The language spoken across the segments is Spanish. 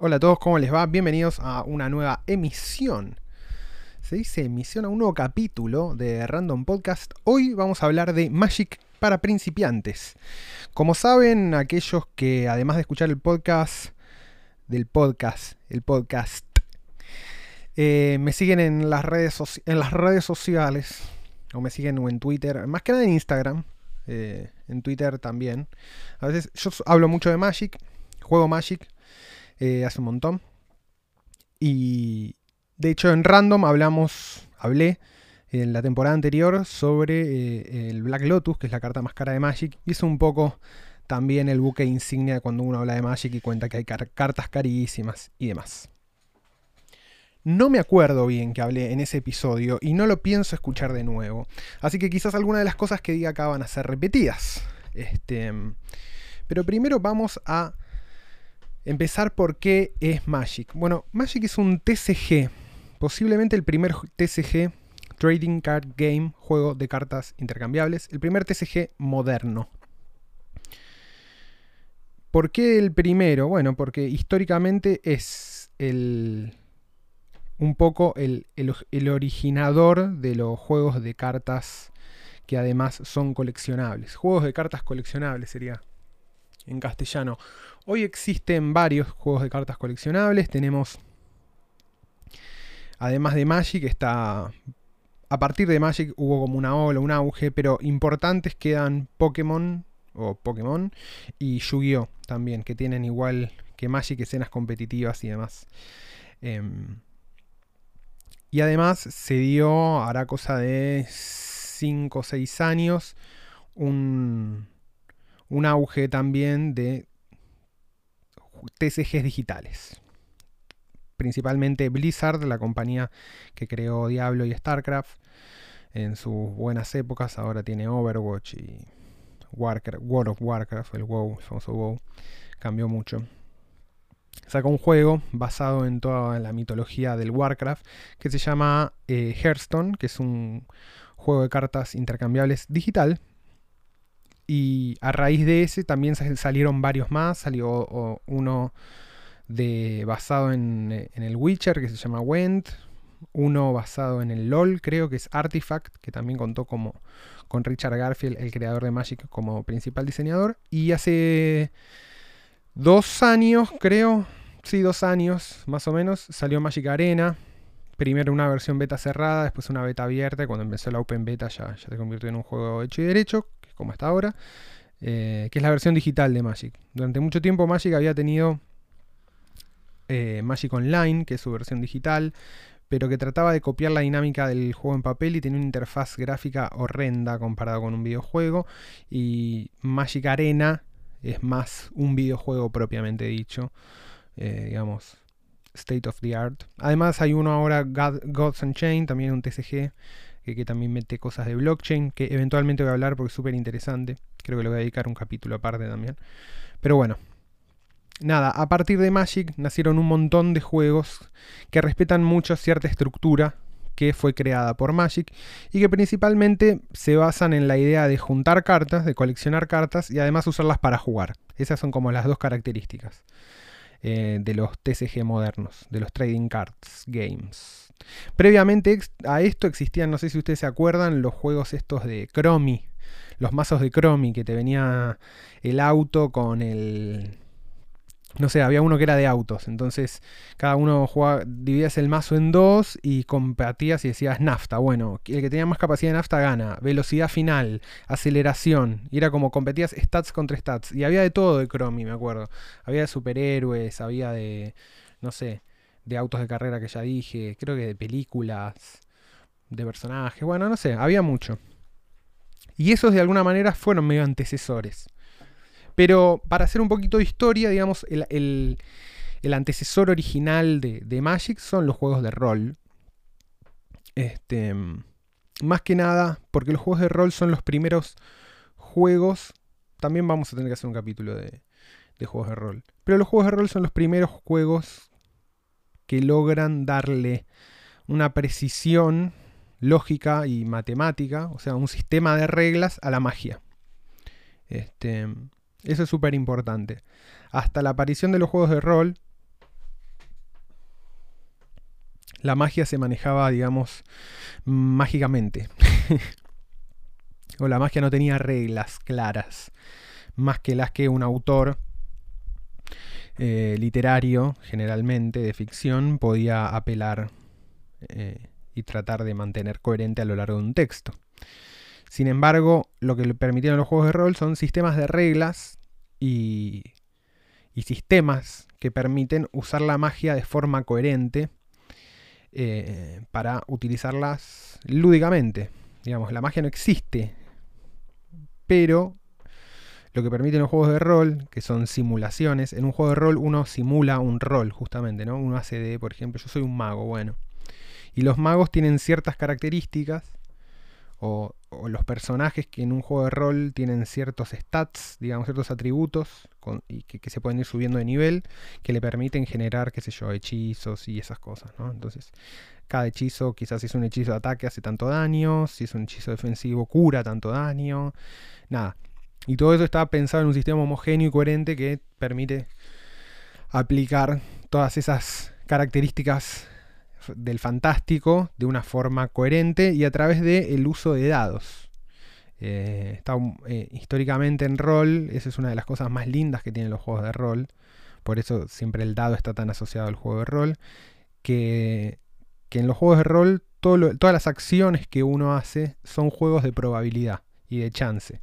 Hola a todos, ¿cómo les va? Bienvenidos a una nueva emisión. Se dice emisión a un nuevo capítulo de Random Podcast. Hoy vamos a hablar de Magic para principiantes. Como saben, aquellos que además de escuchar el podcast, del podcast, el podcast, eh, me siguen en las, redes en las redes sociales, o me siguen en Twitter, más que nada en Instagram, eh, en Twitter también. A veces yo hablo mucho de Magic, juego Magic eh, hace un montón. Y de hecho en Random hablamos, hablé en la temporada anterior sobre eh, el Black Lotus, que es la carta más cara de Magic, y es un poco también el buque insignia cuando uno habla de Magic y cuenta que hay cartas carísimas y demás. No me acuerdo bien que hablé en ese episodio y no lo pienso escuchar de nuevo. Así que quizás algunas de las cosas que diga acá van a ser repetidas. Este, pero primero vamos a empezar por qué es Magic. Bueno, Magic es un TCG, posiblemente el primer TCG, Trading Card Game, juego de cartas intercambiables, el primer TCG moderno. ¿Por qué el primero? Bueno, porque históricamente es el, un poco el, el, originador de los juegos de cartas que además son coleccionables. Juegos de cartas coleccionables sería en castellano. Hoy existen varios juegos de cartas coleccionables. Tenemos, además de Magic, está... A partir de Magic hubo como una ola, un auge, pero importantes quedan Pokémon o Pokémon y Yu-Gi-Oh! también, que tienen igual que Magic escenas competitivas y demás. Em, y además se dio, hará cosa de 5 o 6 años, un, un auge también de TCGs digitales. Principalmente Blizzard, la compañía que creó Diablo y StarCraft en sus buenas épocas, ahora tiene Overwatch y World of Warcraft, el WoW, el famoso WoW, cambió mucho. Sacó un juego basado en toda la mitología del Warcraft que se llama eh, Hearthstone, que es un juego de cartas intercambiables digital y a raíz de ese también salieron varios más. Salió uno de, basado en, el Witcher que se llama Went. Uno basado en el LOL, creo que es Artifact, que también contó como, con Richard Garfield, el creador de Magic, como principal diseñador. Y hace dos años, creo, sí, dos años más o menos, salió Magic Arena. Primero una versión beta cerrada, después una beta abierta. Cuando empezó la Open Beta ya, ya se convirtió en un juego hecho y derecho como hasta ahora, eh, que es la versión digital de Magic. Durante mucho tiempo Magic había tenido eh, Magic Online, que es su versión digital, pero que trataba de copiar la dinámica del juego en papel y tenía una interfaz gráfica horrenda comparado con un videojuego. Y Magic Arena es más un videojuego propiamente dicho, eh, digamos, state of the art. Además hay uno ahora, Gods Unchained, también un TCG que, también mete cosas de blockchain, que eventualmente voy a hablar porque es súper interesante. Creo que le voy a dedicar un capítulo aparte también. Pero bueno, nada, a partir de Magic nacieron un montón de juegos que respetan mucho cierta estructura que fue creada por Magic y que principalmente se basan en la idea de juntar cartas, de coleccionar cartas y además usarlas para jugar. Esas son como las dos características eh, de los TCG modernos, de los Trading Cards Games. Previamente a esto existían, no sé si ustedes se acuerdan, los juegos estos de Chromie, los mazos de Chromie, que te venía el auto con el... No sé, había uno que era de autos, entonces cada uno jugaba, dividías el mazo en dos y competías y decías nafta. Bueno, el que tenía más capacidad de nafta gana, velocidad final, aceleración. Y era como competías stats contra stats. Y había de todo de Chromie, me acuerdo. Había de superhéroes, había de, no sé, de autos de carrera que ya dije, creo que de películas, de personajes, bueno, no sé, había mucho. Y esos de alguna manera fueron medio antecesores. Pero para hacer un poquito de historia, digamos, el, antecesor original de, Magic son los juegos de rol. Este, más que nada, porque los juegos de rol son los primeros juegos. También vamos a tener que hacer un capítulo de, de juegos de rol. Pero los juegos de rol son los primeros juegos que logran darle una precisión lógica y matemática, o sea, un sistema de reglas a la magia. Este, eso es súper importante. Hasta la aparición de los juegos de rol, la magia se manejaba, digamos, mágicamente. o la magia no tenía reglas claras, más que las que un autor eh, literario, generalmente de ficción, podía apelar eh, y tratar de mantener coherente a lo largo de un texto. Sin embargo, lo que le permitieron los juegos de rol son sistemas de reglas y, sistemas que permiten usar la magia de forma coherente eh, para utilizarlas lúdicamente. Digamos, la magia no existe, pero lo que permiten los juegos de rol, que son simulaciones, en un juego de rol uno simula un rol, justamente, ¿no? Uno hace de, por ejemplo, yo soy un mago, bueno. Y los magos tienen ciertas características, o, los personajes que en un juego de rol tienen ciertos stats, digamos, ciertos atributos, y que, se pueden ir subiendo de nivel, que le permiten generar, qué sé yo, hechizos y esas cosas, ¿no? Entonces, cada hechizo, quizás si es un hechizo de ataque hace tanto daño, si es un hechizo defensivo cura tanto daño, nada. Y todo eso está pensado en un sistema homogéneo y coherente que permite aplicar todas esas características del fantástico de una forma coherente y a través del uso de dados. Eh, está, eh, históricamente en rol, esa es una de las cosas más lindas que tienen los juegos de rol. Por eso siempre el dado está tan asociado al juego de rol. Que, en los juegos de rol todas las acciones que uno hace son juegos de probabilidad y de chance.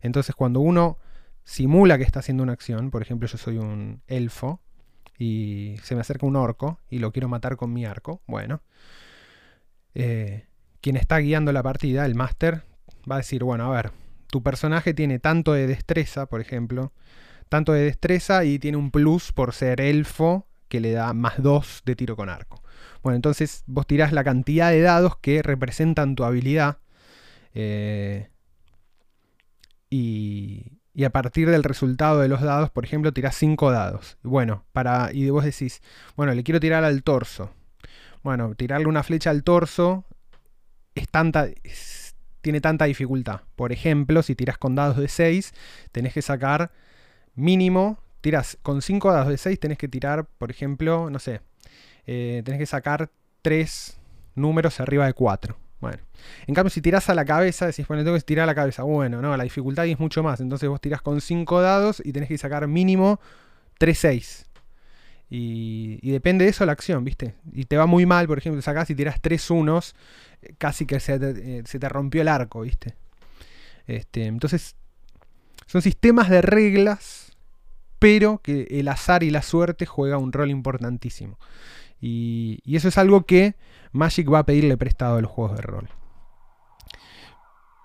Entonces cuando uno simula que está haciendo una acción, por ejemplo yo soy un elfo, y se me acerca un orco y lo quiero matar con mi arco, bueno, eh, quien está guiando la partida, el máster, va a decir, bueno, a ver, tu personaje tiene tanto de destreza, por ejemplo, tanto de destreza y tiene un plus por ser elfo que le da más 2 de tiro con arco. Bueno, entonces vos tirás la cantidad de dados que representan tu habilidad eh, y, y a partir del resultado de los dados, por ejemplo, tirás 5 dados. Bueno, para, y vos decís, bueno, le quiero tirar al torso. Bueno, tirarle una flecha al torso es tanta, tiene tanta dificultad. Por ejemplo, si tiras con dados de 6, tenés que sacar mínimo, tiras con 5 dados de 6, tenés que tirar, por ejemplo, no sé, eh, tenés que sacar 3 números arriba de 4. Bueno, en cambio, si tirás a la cabeza, decís, bueno, tengo que tirar a la cabeza. Bueno, no, la dificultad es mucho más. Entonces vos tirás con 5 dados y tenés que sacar mínimo 3 6. Y, depende de eso la acción, ¿viste? Y te va muy mal, por ejemplo, sacás y tirás 3 unos, casi que se te, eh, se te rompió el arco, ¿viste? Este, entonces, son sistemas de reglas, pero que el azar y la suerte juega un rol importantísimo. Y, eso es algo que Magic va a pedirle prestado a los juegos de rol.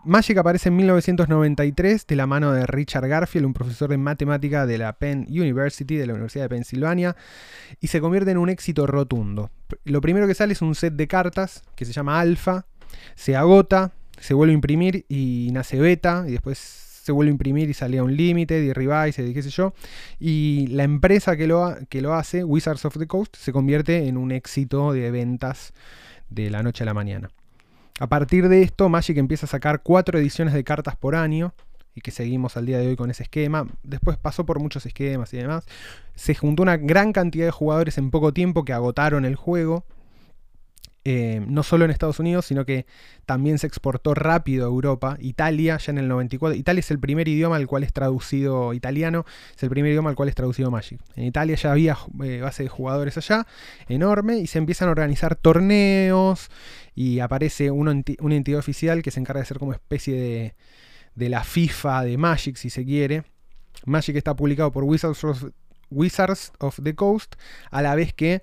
Magic aparece en 1993 de la mano de Richard Garfield, un profesor de matemática de la Penn University, de la Universidad de Pensilvania, y se convierte en un éxito rotundo. Lo primero que sale es un set de cartas que se llama Alpha, se agota, se vuelve a imprimir y nace Beta, y después se vuelve a imprimir y salía un límite, y Revise, y qué sé yo. Y la empresa que lo, que lo hace, Wizards of the Coast, se convierte en un éxito de ventas de la noche a la mañana. A partir de esto, Magic empieza a sacar cuatro ediciones de cartas por año y que seguimos al día de hoy con ese esquema. Después pasó por muchos esquemas y demás. Se juntó una gran cantidad de jugadores en poco tiempo que agotaron el juego eh, no solo en Estados Unidos, sino que también se exportó rápido a Europa. Italia, ya en el 94. Italia es el primer idioma al cual es traducido italiano, es el primer idioma al cual es traducido Magic. En Italia ya había eh, base de jugadores allá, enorme, y se empiezan a organizar torneos y aparece una, entidad oficial que se encarga de ser como especie de, de la FIFA de Magic, si se quiere. Magic está publicado por Wizards of the Coast, a la vez que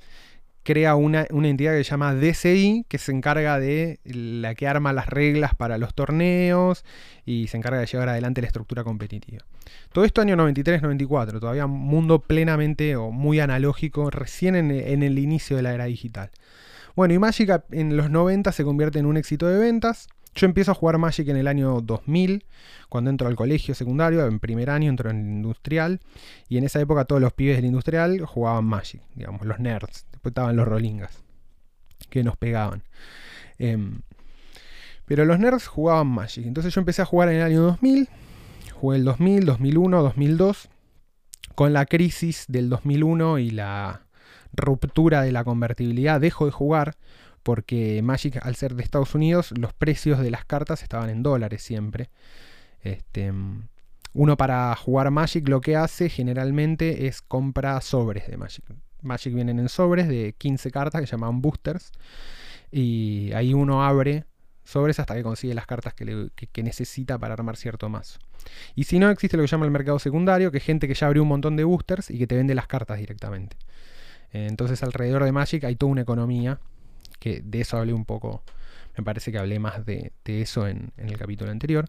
crea una, entidad que se llama DCI, que se encarga de la que arma las reglas para los torneos y se encarga de llevar adelante la estructura competitiva. Todo esto año 93-94, todavía mundo plenamente o muy analógico, recién en, en, el inicio de la era digital. Bueno, y Magic en los 90 se convierte en un éxito de ventas. Yo empiezo a jugar Magic en el año 2000, cuando entro al colegio secundario, en primer año entro en el industrial, y en esa época todos los pibes del industrial jugaban Magic, digamos, los nerds. Después estaban los rolingas, que nos pegaban. Em, pero los nerds jugaban Magic. Entonces yo empecé a jugar en el año 2000, jugué el 2000, 2001, 2002, con la crisis del 2001 y la ruptura de la convertibilidad, dejo de jugar porque Magic, al ser de Estados Unidos, los precios de las cartas estaban en dólares siempre. Este, uno para jugar Magic lo que hace generalmente es compra sobres de Magic. Magic vienen en sobres de 15 cartas que se llaman boosters. Y ahí uno abre sobres hasta que consigue las cartas que, necesita para armar cierto mazo. Y si no, existe lo que llama el mercado secundario, que es gente que ya abrió un montón de boosters y que te vende las cartas directamente. Entonces alrededor de Magic hay toda una economía, que de eso hablé un poco, me parece que hablé más de, eso en, el capítulo anterior.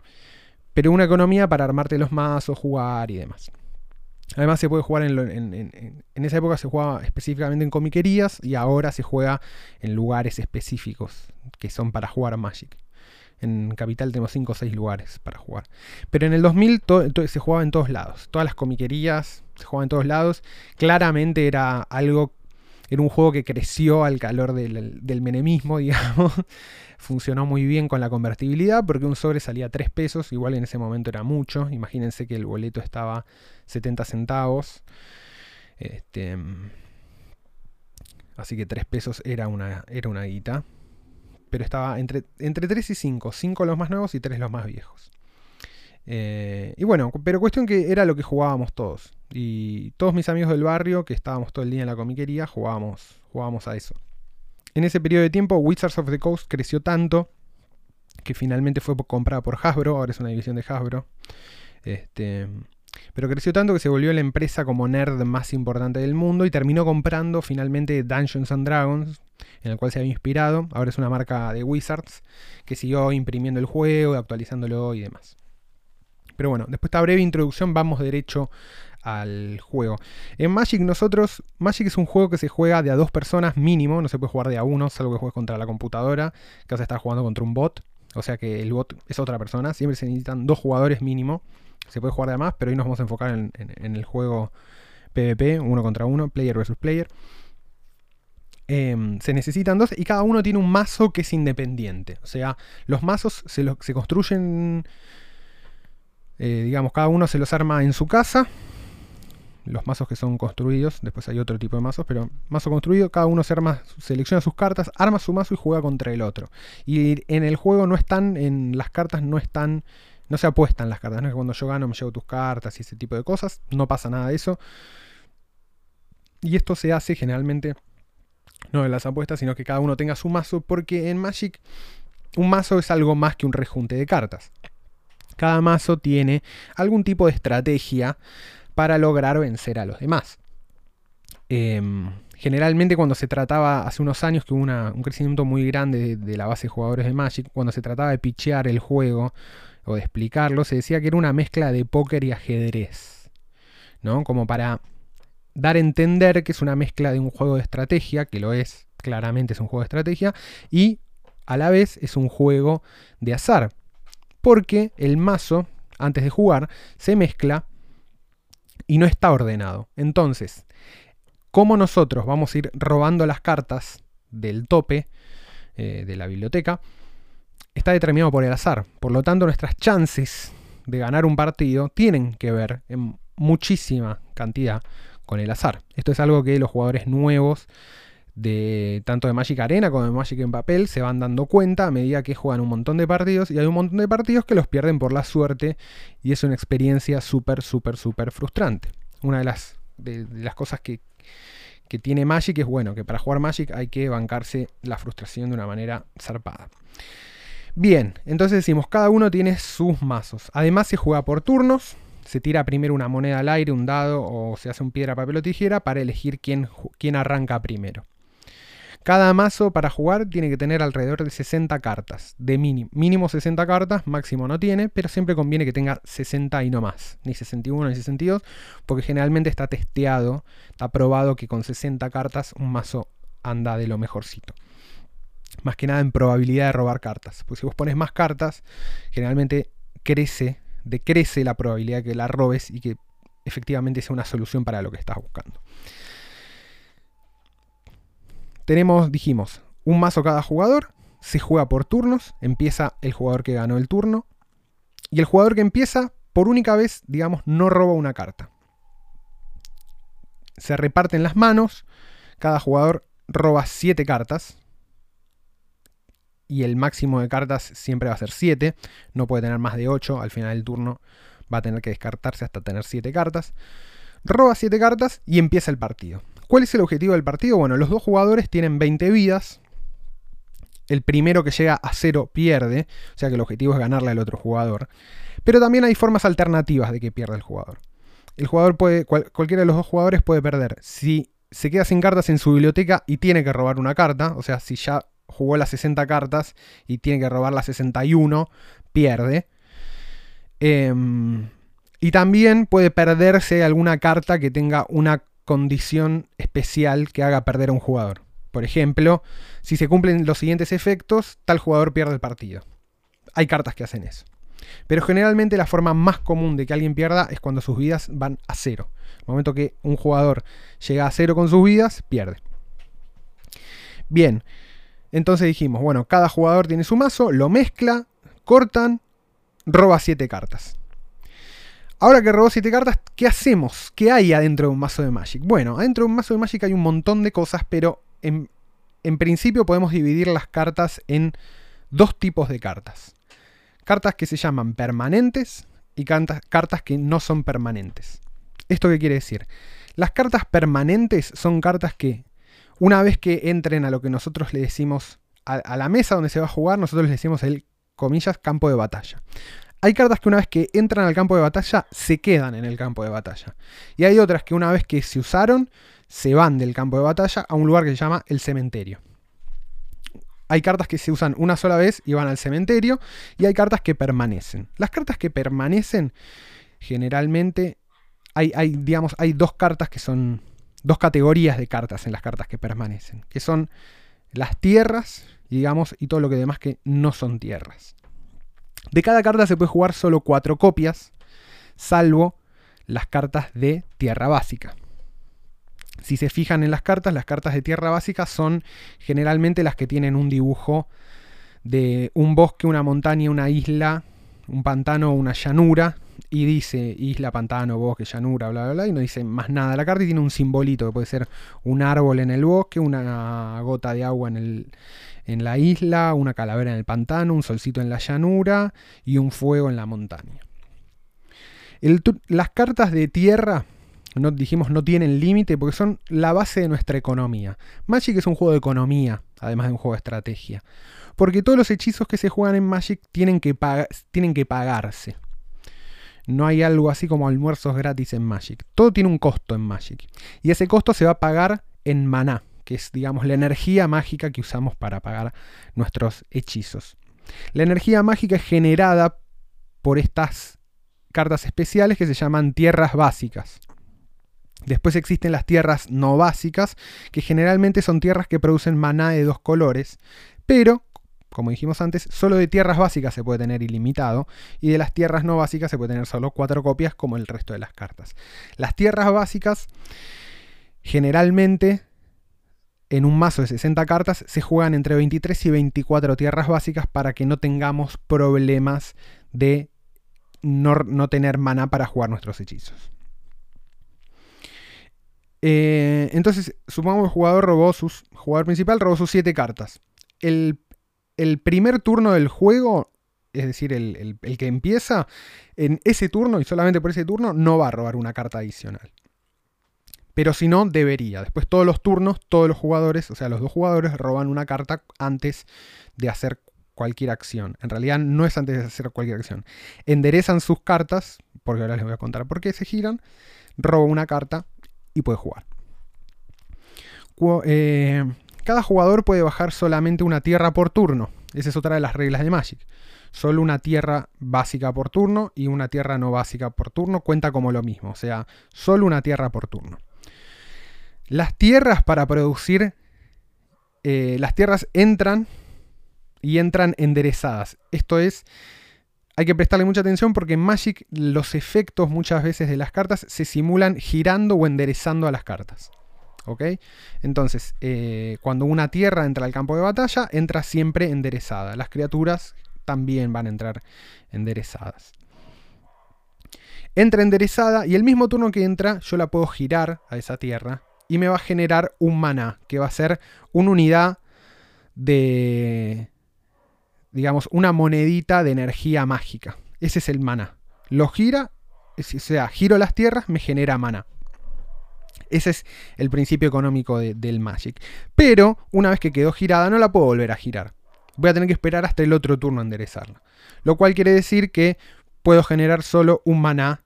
Pero una economía para armarte los mazos, jugar y demás. Además se puede jugar en, en, en, esa época se jugaba específicamente en comiquerías y ahora se juega en lugares específicos que son para jugar Magic. En Capital tenemos 5 o 6 lugares para jugar. Pero en el 2000 se jugaba en todos lados. Todas las comiquerías se jugaban en todos lados. Claramente era algo era un juego que creció al calor del, menemismo, digamos. Funcionó muy bien con la convertibilidad porque un sobre salía 3 pesos, igual en ese momento era mucho. Imagínense que el boleto estaba 70 centavos. Este, así que 3 pesos era una, era una guita. Pero estaba entre, entre 3 y 5. 5 los más nuevos y 3 los más viejos. Eh, y bueno, pero cuestión que era lo que jugábamos todos. Y todos mis amigos del barrio, que estábamos todo el día en la comiquería, jugábamos, jugábamos a eso. En ese periodo de tiempo, Wizards of the Coast creció tanto que finalmente fue comprada por Hasbro, ahora es una división de Hasbro. Este, pero creció tanto que se volvió la empresa como nerd más importante del mundo y terminó comprando finalmente Dungeons and Dragons, en el cual se había inspirado. Ahora es una marca de Wizards que siguió imprimiendo el juego, actualizándolo y demás. Pero bueno, después de esta breve introducción vamos derecho al juego. En Magic nosotros, Magic es un juego que se juega de a dos personas mínimo, no se puede jugar de a uno, salvo que juegues contra la computadora, que vas a estar jugando contra un bot, o sea que el bot es otra persona, siempre se necesitan dos jugadores mínimo, se puede jugar de a más, pero hoy nos vamos a enfocar en, el juego PvP, uno contra uno, player versus player. Em, se necesitan dos y cada uno tiene un mazo que es independiente. O sea, los mazos se, se construyen eh, digamos, cada uno se los arma en su casa. Los mazos que son construidos, después hay otro tipo de mazos, pero mazo construido, cada uno se arma, selecciona sus cartas, arma su mazo y juega contra el otro. Y en el juego no están, en las cartas no están, no se apuestan las cartas, no es que cuando yo gano me llevo tus cartas y ese tipo de cosas, no pasa nada de eso. Y esto se hace generalmente no de las apuestas, sino que cada uno tenga su mazo, porque en Magic un mazo es algo más que un rejunte de cartas. Cada mazo tiene algún tipo de estrategia para lograr vencer a los demás. Em, generalmente cuando se trataba, hace unos años que hubo un crecimiento muy grande de, la base de jugadores de Magic, cuando se trataba de pichear el juego o de explicarlo, se decía que era una mezcla de póker y ajedrez. ¿no? Como para dar a entender que es una mezcla de un juego de estrategia, que lo es, claramente es un juego de estrategia, y a la vez es un juego de azar porque el mazo, antes de jugar, se mezcla y no está ordenado. Entonces, ¿cómo nosotros vamos a ir robando las cartas del tope eh, de la biblioteca? Está determinado por el azar. Por lo tanto, nuestras chances de ganar un partido tienen que ver en muchísima cantidad con el azar. Esto es algo que los jugadores nuevos de tanto de Magic Arena como de Magic en papel se van dando cuenta a medida que juegan un montón de partidos y hay un montón de partidos que los pierden por la suerte y es una experiencia súper, súper, súper frustrante. Una de las, de, las cosas que, que tiene Magic es bueno, que para jugar Magic hay que bancarse la frustración de una manera zarpada. Bien, entonces decimos, cada uno tiene sus mazos. Además se juega por turnos, se tira primero una moneda al aire, un dado o se hace un piedra, papel o tijera para elegir quién, quién arranca primero. Cada mazo para jugar tiene que tener alrededor de 60 cartas, de mínimo. Mínimo 60 cartas, máximo no tiene, pero siempre conviene que tenga 60 y no más, ni 61 ni 62, porque generalmente está testeado, está probado que con 60 cartas un mazo anda de lo mejorcito. Más que nada en probabilidad de robar cartas. Pues si vos pones más cartas, generalmente crece, decrece la probabilidad de que la robes y que efectivamente sea una solución para lo que estás buscando. Tenemos, dijimos, un mazo cada jugador, se juega por turnos, empieza el jugador que ganó el turno, y el jugador que empieza, por única vez, digamos, no roba una carta. Se reparten las manos, cada jugador roba 7 cartas. Y el máximo de cartas siempre va a ser 7. No puede tener más de 8. Al final del turno va a tener que descartarse hasta tener 7 cartas. Roba 7 cartas y empieza el partido. ¿Cuál es el objetivo del partido? Bueno, los dos jugadores tienen 20 vidas. El primero que llega a 0 pierde. O sea que el objetivo es ganarle al otro jugador. Pero también hay formas alternativas de que pierda el jugador. El jugador puede, cualquiera de los dos jugadores puede perder. Si se queda sin cartas en su biblioteca y tiene que robar una carta, o sea, si ya jugó las 60 cartas y tiene que robar las 61, pierde. Em, y también puede perderse alguna carta que tenga una condición especial que haga perder a un jugador. Por ejemplo, si se cumplen los siguientes efectos, tal jugador pierde el partido. Hay cartas que hacen eso. Pero generalmente la forma más común de que alguien pierda es cuando sus vidas van a cero. El momento que un jugador llega a cero con sus vidas, pierde. Bien, entonces dijimos, bueno, cada jugador tiene su mazo, lo mezcla, cortan, roba 7 cartas. Ahora que robó 7 cartas, ¿qué hacemos? ¿Qué hay adentro de un mazo de Magic? Bueno, adentro de un mazo de Magic hay un montón de cosas, pero en, en principio podemos dividir las cartas en dos tipos de cartas. Cartas que se llaman permanentes y cartas que no son permanentes. ¿Esto qué quiere decir? Las cartas permanentes son cartas que una vez que entren a lo que nosotros le decimos a, la mesa donde se va a jugar, nosotros les decimos el, comillas, campo de batalla. Hay cartas que una vez que entran al campo de batalla, se quedan en el campo de batalla. Y hay otras que una vez que se usaron, se van del campo de batalla a un lugar que se llama el cementerio. Hay cartas que se usan una sola vez y van al cementerio. Y hay cartas que permanecen. Las cartas que permanecen, generalmente, hay, digamos, hay dos cartas que son dos categorías de cartas en las cartas que permanecen, que son las tierras, digamos, y todo lo que demás que no son tierras. De cada carta se puede jugar solo cuatro copias, salvo las cartas de tierra básica. Si se fijan en las cartas, las cartas de tierra básica son generalmente las que tienen un dibujo de un bosque, una montaña, una isla, un pantano o una llanura, y dice isla, pantano, bosque, llanura, bla, bla, bla, y no dice más nada. La carta y tiene un simbolito que puede ser un árbol en el bosque, una gota de agua en, el, en la isla, una calavera en el pantano, un solcito en la llanura y un fuego en la montaña. las cartas de tierra, dijimos, no tienen límite porque son la base de nuestra economía. Magic es un juego de economía, además de un juego de estrategia. Porque todos los hechizos que se juegan en Magic tienen que, tienen que pagarse. No hay algo así como almuerzos gratis en Magic. Todo tiene un costo en Magic. Y ese costo se va a pagar en maná, es, digamos, la energía mágica que usamos para pagar nuestros hechizos. La energía mágica es generada por estas cartas especiales que se llaman tierras básicas. Después existen las tierras no básicas, que generalmente son tierras que producen maná de dos colores, pero como dijimos antes, solo de tierras básicas se puede tener ilimitado y de las tierras no básicas se puede tener solo cuatro copias como el resto de las cartas. Las tierras básicas generalmente en un mazo de 60 cartas se juegan entre 23 y 24 tierras básicas para que no tengamos problemas de no, tener mana para jugar nuestros hechizos. Eh, entonces, supongamos que el jugador robó sus. Jugador principal robó sus 7 cartas. El el primer turno del juego, es decir, el, que empieza, en ese turno y solamente por ese turno, no va a robar una carta adicional. Pero si no, debería. Después todos los turnos, todos los jugadores, o sea, los dos jugadores roban una carta antes de hacer cualquier acción. En realidad no es antes de hacer cualquier acción. Enderezan sus cartas, porque ahora les voy a contar por qué se giran, roba una carta y puede jugar. Eh, cada jugador puede bajar solamente una tierra por turno. Esa es otra de las reglas de Magic. Solo una tierra básica por turno y una tierra no básica por turno cuenta como lo mismo. O sea, solo una tierra por turno. Las tierras para producir... Eh, las tierras entran y entran enderezadas. Esto es... Hay que prestarle mucha atención porque en Magic los efectos muchas veces de las cartas se simulan girando o enderezando a las cartas. ¿Ok? Entonces, eh, cuando una tierra entra al campo de batalla, entra siempre enderezada. Las criaturas también van a entrar enderezadas. Entra enderezada y el mismo turno que entra, yo la puedo girar a esa tierra y me va a generar un maná, que va a ser una unidad de, digamos, una monedita de energía mágica. Ese es el maná. Lo gira, o sea, giro las tierras, me genera maná. Ese es el principio económico del Magic. Pero una vez que quedó girada no la puedo volver a girar. Voy a tener que esperar hasta el otro turno a enderezarla. Lo cual quiere decir que puedo generar solo un maná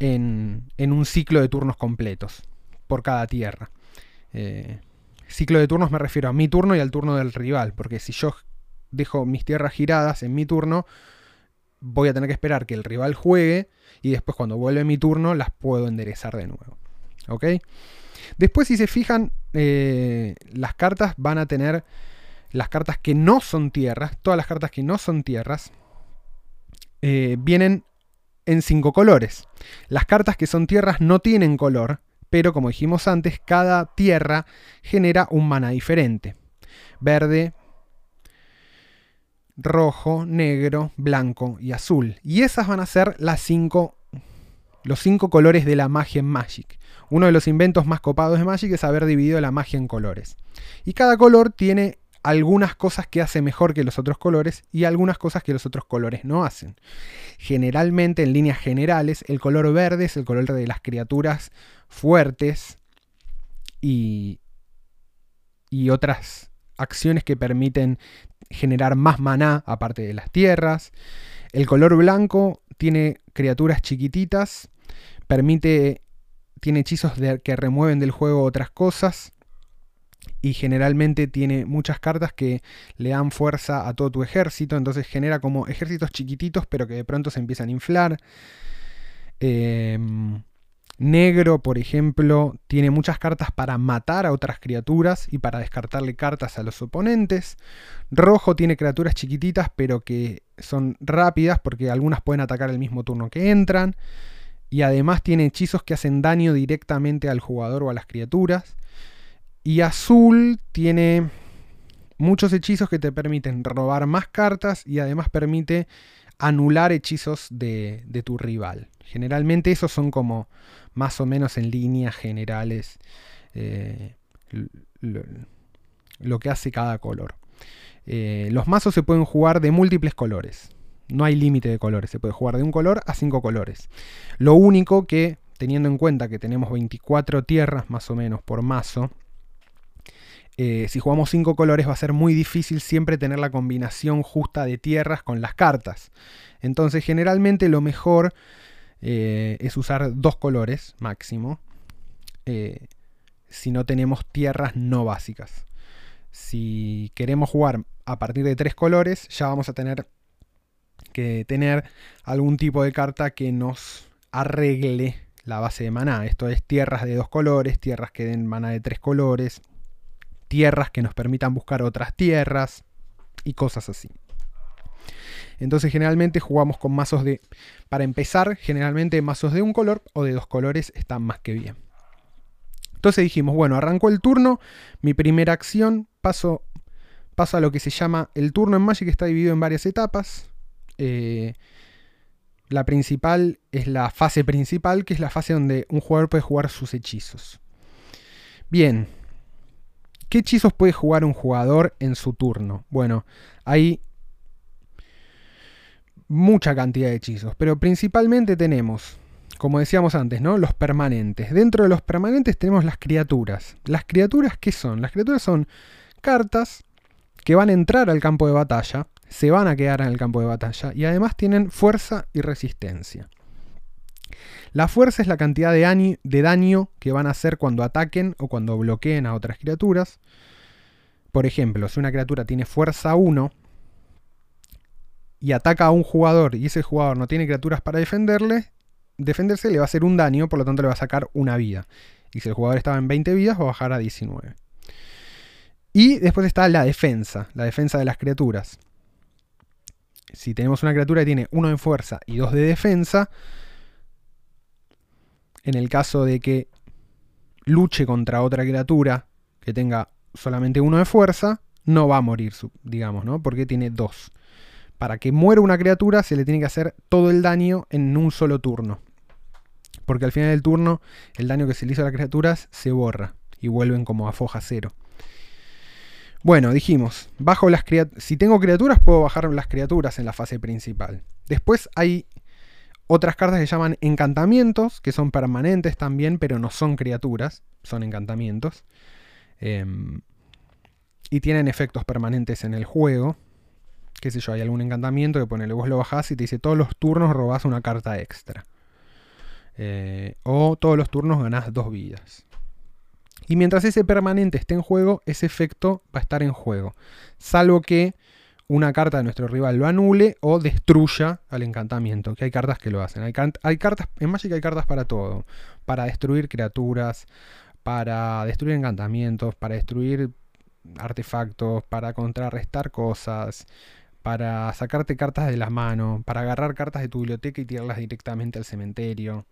en, un ciclo de turnos completos por cada tierra. Eh, ciclo de turnos me refiero a mi turno y al turno del rival, porque si yo dejo mis tierras giradas en mi turno, voy a tener que esperar que el rival juegue y después cuando vuelve mi turno las puedo enderezar de nuevo. ¿Ok? Después si se fijan, eh, las cartas van a tener las cartas que no son tierras, todas las cartas que no son tierras, eh, vienen en cinco colores. Las cartas que son tierras no tienen color, pero como dijimos antes, cada tierra genera un mana diferente. Verde, rojo, negro, blanco y azul. Y esas van a ser las cinco, los cinco colores de la magia en Magic. Uno de los inventos más copados de Magic es haber dividido la magia en colores. Y cada color tiene algunas cosas que hace mejor que los otros colores y algunas cosas que los otros colores no hacen. Generalmente, en líneas generales, el color verde es el color de las criaturas fuertes y, y otras acciones que permiten generar más maná aparte de las tierras. El color blanco tiene criaturas chiquititas, permite, tiene hechizos que remueven del juego otras cosas y generalmente tiene muchas cartas que le dan fuerza a todo tu ejército, entonces genera como ejércitos chiquititos pero que de pronto se empiezan a inflar. Em, negro, por ejemplo, tiene muchas cartas para matar a otras criaturas y para descartarle cartas a los oponentes. Rojo tiene criaturas chiquititas pero que son rápidas porque algunas pueden atacar el mismo turno que entran. Y además tiene hechizos que hacen daño directamente al jugador o a las criaturas. Y azul tiene muchos hechizos que te permiten robar más cartas y además permite anular hechizos de, tu rival. Generalmente esos son como más o menos en líneas generales eh, lo, que hace cada color. Eh, los mazos se pueden jugar de múltiples colores. No hay límite de colores, se puede jugar de un color a cinco colores. Lo único que, teniendo en cuenta que tenemos 24 tierras más o menos por mazo, eh, si jugamos cinco colores va a ser muy difícil siempre tener la combinación justa de tierras con las cartas. Entonces generalmente lo mejor eh, es usar dos colores máximo eh, si no tenemos tierras no básicas. Si queremos jugar a partir de tres colores ya vamos a tener que tener algún tipo de carta que nos arregle la base de maná. Esto es tierras de dos colores, tierras que den maná de tres colores, tierras que nos permitan buscar otras tierras y cosas así. Entonces generalmente jugamos con mazos de... Para empezar, generalmente mazos de un color o de dos colores están más que bien. Entonces dijimos, bueno, arrancó el turno, mi primera acción, paso, paso a lo que se llama el turno en Magic, está dividido en varias etapas. Eh, la principal es la fase principal, que es la fase donde un jugador puede jugar sus hechizos. Bien, ¿Qué hechizos puede jugar un jugador en su turno? Bueno, hay mucha cantidad de hechizos, pero principalmente tenemos, como decíamos antes, ¿no? Los permanentes. Dentro de los permanentes tenemos las criaturas. ¿Las criaturas qué son? Las criaturas son cartas que van a entrar al campo de batalla, se van a quedar en el campo de batalla y además tienen fuerza y resistencia. La fuerza es la cantidad de, daño que van a hacer cuando ataquen o cuando bloqueen a otras criaturas. Por ejemplo, si una criatura tiene fuerza 1 y ataca a un jugador y ese jugador no tiene criaturas para defenderle, defenderse le va a hacer un daño, por lo tanto le va a sacar una vida. Y si el jugador estaba en 20 vidas, va a bajar a 19. Y después está la defensa, la defensa de las criaturas. Si tenemos una criatura que tiene 1 en fuerza y 2 de defensa, en el caso de que luche contra otra criatura que tenga solamente uno de fuerza, no va a morir, digamos, ¿no? Porque tiene dos. Para que muera una criatura se le tiene que hacer todo el daño en un solo turno. Porque al final del turno el daño que se le hizo a las criaturas se borra y vuelven como a foja cero. Bueno, dijimos, bajo las si tengo criaturas puedo bajar las criaturas en la fase principal. Después hay otras cartas que llaman encantamientos, que son permanentes también, pero no son criaturas, son encantamientos. Em, y tienen efectos permanentes en el juego. Qué sé yo, hay algún encantamiento que pone, vos lo bajás y te dice todos los turnos robás una carta extra. Eh, o todos los turnos ganás dos vidas. Y mientras ese permanente esté en juego, ese efecto va a estar en juego. Salvo que una carta de nuestro rival lo anule o destruya al encantamiento. Que hay cartas que lo hacen. Hay, cartas, en Magic hay cartas para todo. Para destruir criaturas, para destruir encantamientos, para destruir artefactos, para contrarrestar cosas, para sacarte cartas de las manos, para agarrar cartas de tu biblioteca y tirarlas directamente al cementerio.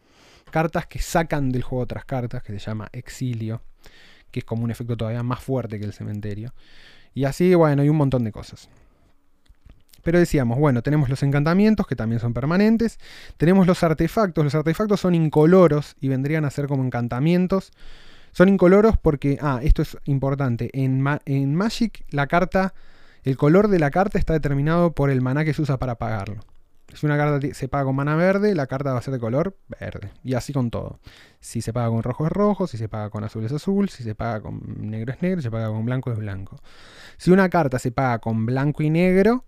Cartas que sacan del juego otras cartas, que se llama exilio, que es como un efecto todavía más fuerte que el cementerio. Y así, bueno, hay un montón de cosas. Pero decíamos, bueno, tenemos los encantamientos, que también son permanentes. Tenemos los artefactos. Los artefactos son incoloros y vendrían a ser como encantamientos. Son incoloros porque, ah, esto es importante. En, en Magic, la carta, el color de la carta está determinado por el maná que se usa para pagarlo. Si una carta se paga con mana verde, la carta va a ser de color verde. Y así con todo. Si se paga con rojo es rojo, si se paga con azul es azul, si se paga con negro es negro, si se paga con blanco es blanco. Si una carta se paga con blanco y negro,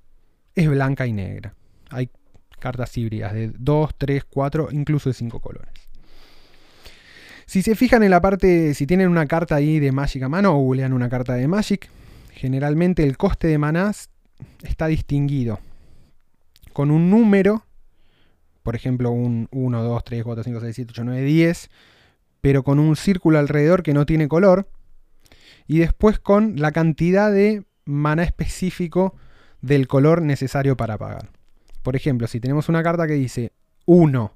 es blanca y negra. Hay cartas híbridas de 2, 3, 4, incluso de 5 colores. Si se fijan en la parte, si tienen una carta ahí de Magic a mano o googlean una carta de Magic, generalmente el coste de manás está distinguido con un número, por ejemplo un 1, 2, 3, 4, 5, 6, 7, 8, 9, 10, pero con un círculo alrededor que no tiene color, y después con la cantidad de maná específico del color necesario para pagar. Por ejemplo, si tenemos una carta que dice 1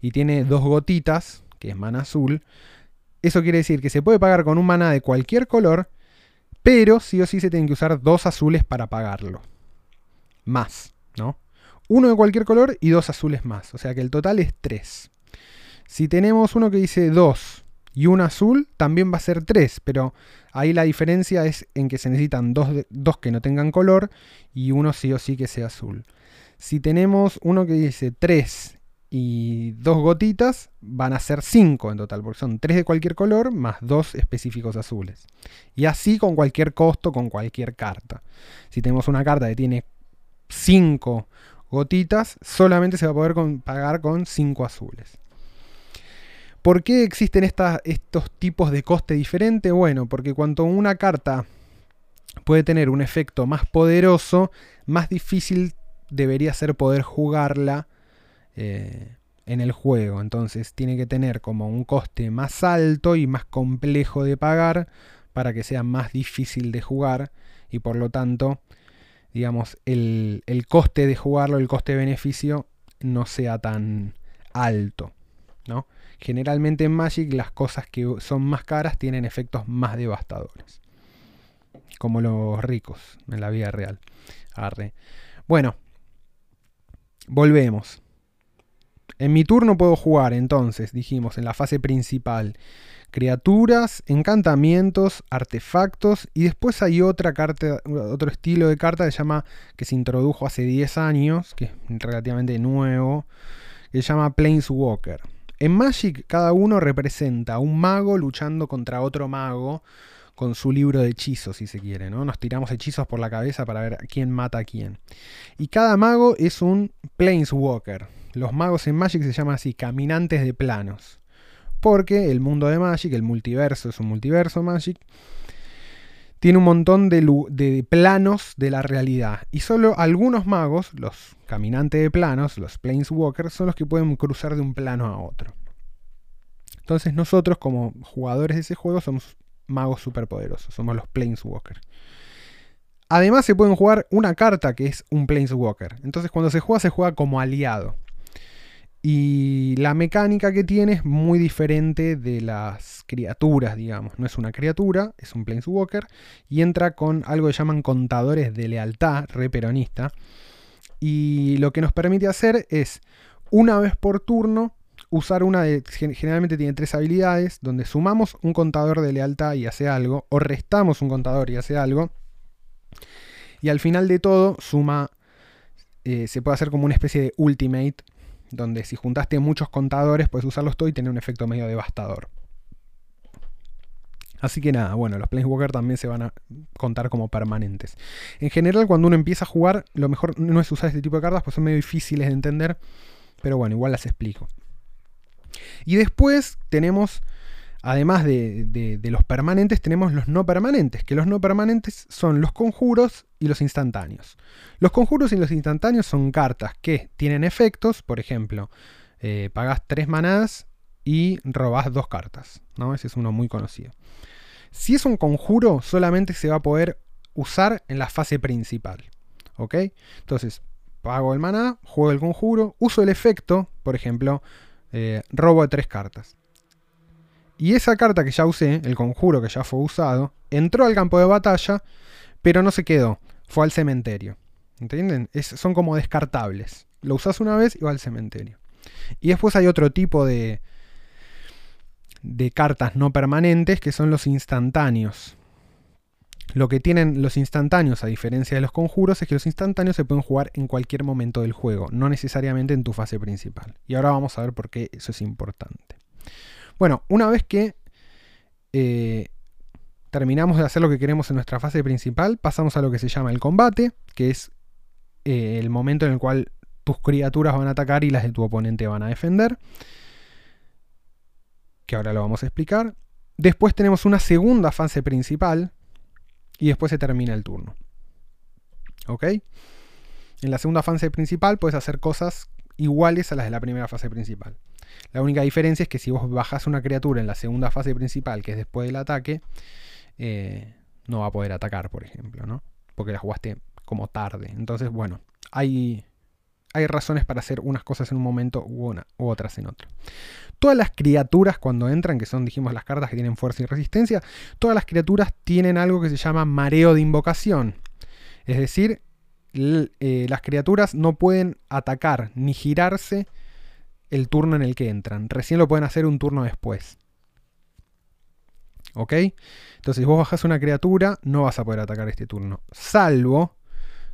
y tiene dos gotitas, que es mana azul, eso quiere decir que se puede pagar con un mana de cualquier color, pero sí o sí se tienen que usar dos azules para pagarlo. Más, ¿no? Uno de cualquier color y dos azules más. O sea que el total es 3. Si tenemos uno que dice 2 y un azul, también va a ser 3, pero ahí la diferencia es en que se necesitan dos, dos que no tengan color y uno sí o sí que sea azul. Si tenemos uno que dice 3 y dos gotitas van a ser cinco en total, porque son tres de cualquier color más dos específicos azules. Y así con cualquier costo, con cualquier carta. Si tenemos una carta que tiene cinco gotitas, solamente se va a poder pagar con cinco azules. ¿Por qué existen estos tipos de coste diferente? Bueno, porque cuanto una carta puede tener un efecto más poderoso, más difícil debería ser poder jugarla eh, en el juego. Entonces tiene que tener como un coste más alto y más complejo de pagar para que sea más difícil de jugar y por lo tanto, digamos, el, el coste de jugarlo, el coste-beneficio no sea tan alto. ¿no? Generalmente en Magic las cosas que son más caras tienen efectos más devastadores. Como los ricos en la vida real. Bueno, volvemos. En mi turno puedo jugar entonces, dijimos, en la fase principal, criaturas, encantamientos, artefactos y después hay otra carta, otro estilo de carta que se llama que se introdujo hace 10 años, que es relativamente nuevo, que se llama Planeswalker. En Magic cada uno representa a un mago luchando contra otro mago con su libro de hechizos, si se quiere, ¿no? Nos tiramos hechizos por la cabeza para ver quién mata a quién. Y cada mago es un Planeswalker, los magos en Magic se llaman así, caminantes de planos. Porque el mundo de Magic, el multiverso, es un multiverso Magic, tiene un montón de, planos de la realidad. Y solo algunos magos, los caminantes de planos, los Planeswalkers, son los que pueden cruzar de un plano a otro. Entonces nosotros como jugadores de ese juego somos magos superpoderosos, somos los Planeswalkers. Además se pueden jugar una carta que es un Planeswalker. Entonces cuando se juega se juega como aliado. Y la mecánica que tiene es muy diferente de las criaturas, digamos. No es una criatura, es un Planeswalker. Y entra con algo que llaman contadores de lealtad, re peronista. Y lo que nos permite hacer es, una vez por turno, usar una de, generalmente tiene tres habilidades, donde sumamos un contador de lealtad y hace algo, o restamos un contador y hace algo, y al final de todo suma, eh, se puede hacer como una especie de ultimate, donde si juntaste muchos contadores puedes usarlos todos y tener un efecto medio devastador. Así que nada, bueno, los Planeswalker también se van a contar como permanentes. En general, cuando uno empieza a jugar, lo mejor no es usar este tipo de cartas, pues son medio difíciles de entender. Pero bueno, igual las explico. Y después tenemos, además de, los permanentes, tenemos los no permanentes, que los no permanentes son los conjuros y los instantáneos. Los conjuros y los instantáneos son cartas que tienen efectos, por ejemplo, eh, pagas tres manadas y robás dos cartas. ¿no? Ese es uno muy conocido. Si es un conjuro, solamente se va a poder usar en la fase principal. ¿Ok? Entonces, pago el maná, juego el conjuro, uso el efecto, por ejemplo, eh, robo tres cartas. Y esa carta que ya usé, el conjuro que ya fue usado, entró al campo de batalla, pero no se quedó, fue al cementerio. ¿Entienden? son como descartables. Lo usas una vez y va al cementerio. Y después hay otro tipo de, de cartas no permanentes que son los instantáneos. Lo que tienen los instantáneos, a diferencia de los conjuros, es que los instantáneos se pueden jugar en cualquier momento del juego, no necesariamente en tu fase principal. Y ahora vamos a ver por qué eso es importante. Bueno, una vez que eh, terminamos de hacer lo que queremos en nuestra fase principal, pasamos a lo que se llama el combate, que es eh, el momento en el cual tus criaturas van a atacar y las de tu oponente van a defender que ahora lo vamos a explicar. Después tenemos una segunda fase principal y después se termina el turno. ¿Ok? En la segunda fase principal puedes hacer cosas iguales a las de la primera fase principal. La única diferencia es que si vos bajas una criatura en la segunda fase principal, que es después del ataque, eh, no va a poder atacar, por ejemplo, ¿no? Porque la jugaste como tarde. Entonces, bueno, hay, hay razones para hacer unas cosas en un momento u, una, u otras en otro. Todas las criaturas cuando entran, que son, dijimos, las cartas que tienen fuerza y resistencia, todas las criaturas tienen algo que se llama mareo de invocación. Es decir, eh, las criaturas no pueden atacar ni girarse el turno en el que entran. Recién lo pueden hacer un turno después. ¿Ok? Entonces, si vos bajas una criatura, no vas a poder atacar este turno. Salvo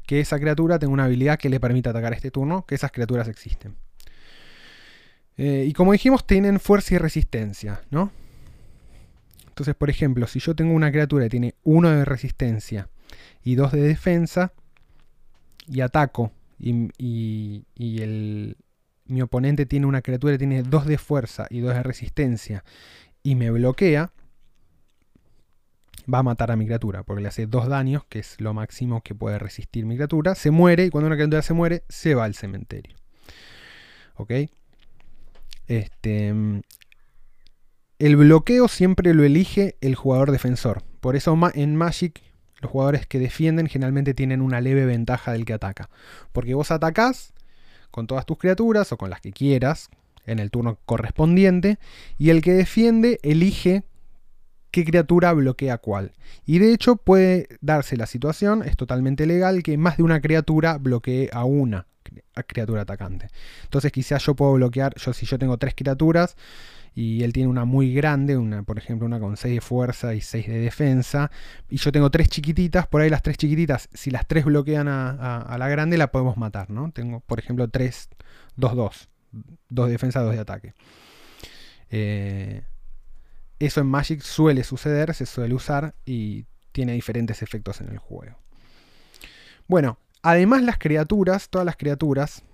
que esa criatura tenga una habilidad que le permita atacar este turno, que esas criaturas existen. Eh, y como dijimos, tienen fuerza y resistencia, ¿no? Entonces, por ejemplo, si yo tengo una criatura que tiene 1 de resistencia y 2 de defensa, y ataco, y, mi oponente tiene una criatura que tiene 2 de fuerza y 2 de resistencia, y me bloquea, va a matar a mi criatura, porque le hace 2 daños, que es lo máximo que puede resistir mi criatura, se muere, y cuando una criatura se muere, se va al cementerio. ¿Ok? Este, el bloqueo siempre lo elige el jugador defensor. Por eso en Magic los jugadores que defienden generalmente tienen una leve ventaja del que ataca. Porque vos atacás con todas tus criaturas o con las que quieras en el turno correspondiente y el que defiende elige qué criatura bloquea cuál. Y de hecho puede darse la situación, es totalmente legal, que más de una criatura bloquee a una criatura atacante. Entonces quizás yo puedo bloquear, yo si yo tengo tres criaturas y él tiene una muy grande, una, por ejemplo una con 6 de fuerza y 6 de defensa, y yo tengo tres chiquititas, por ahí las tres chiquititas, si las tres bloquean a, la grande, la podemos matar, ¿no? Tengo, por ejemplo, 3, 2, 2, 2 de defensa, 2 de ataque. Eh, eso en Magic suele suceder, se suele usar y tiene diferentes efectos en el juego. Bueno, Además las criaturas, todas las criaturas,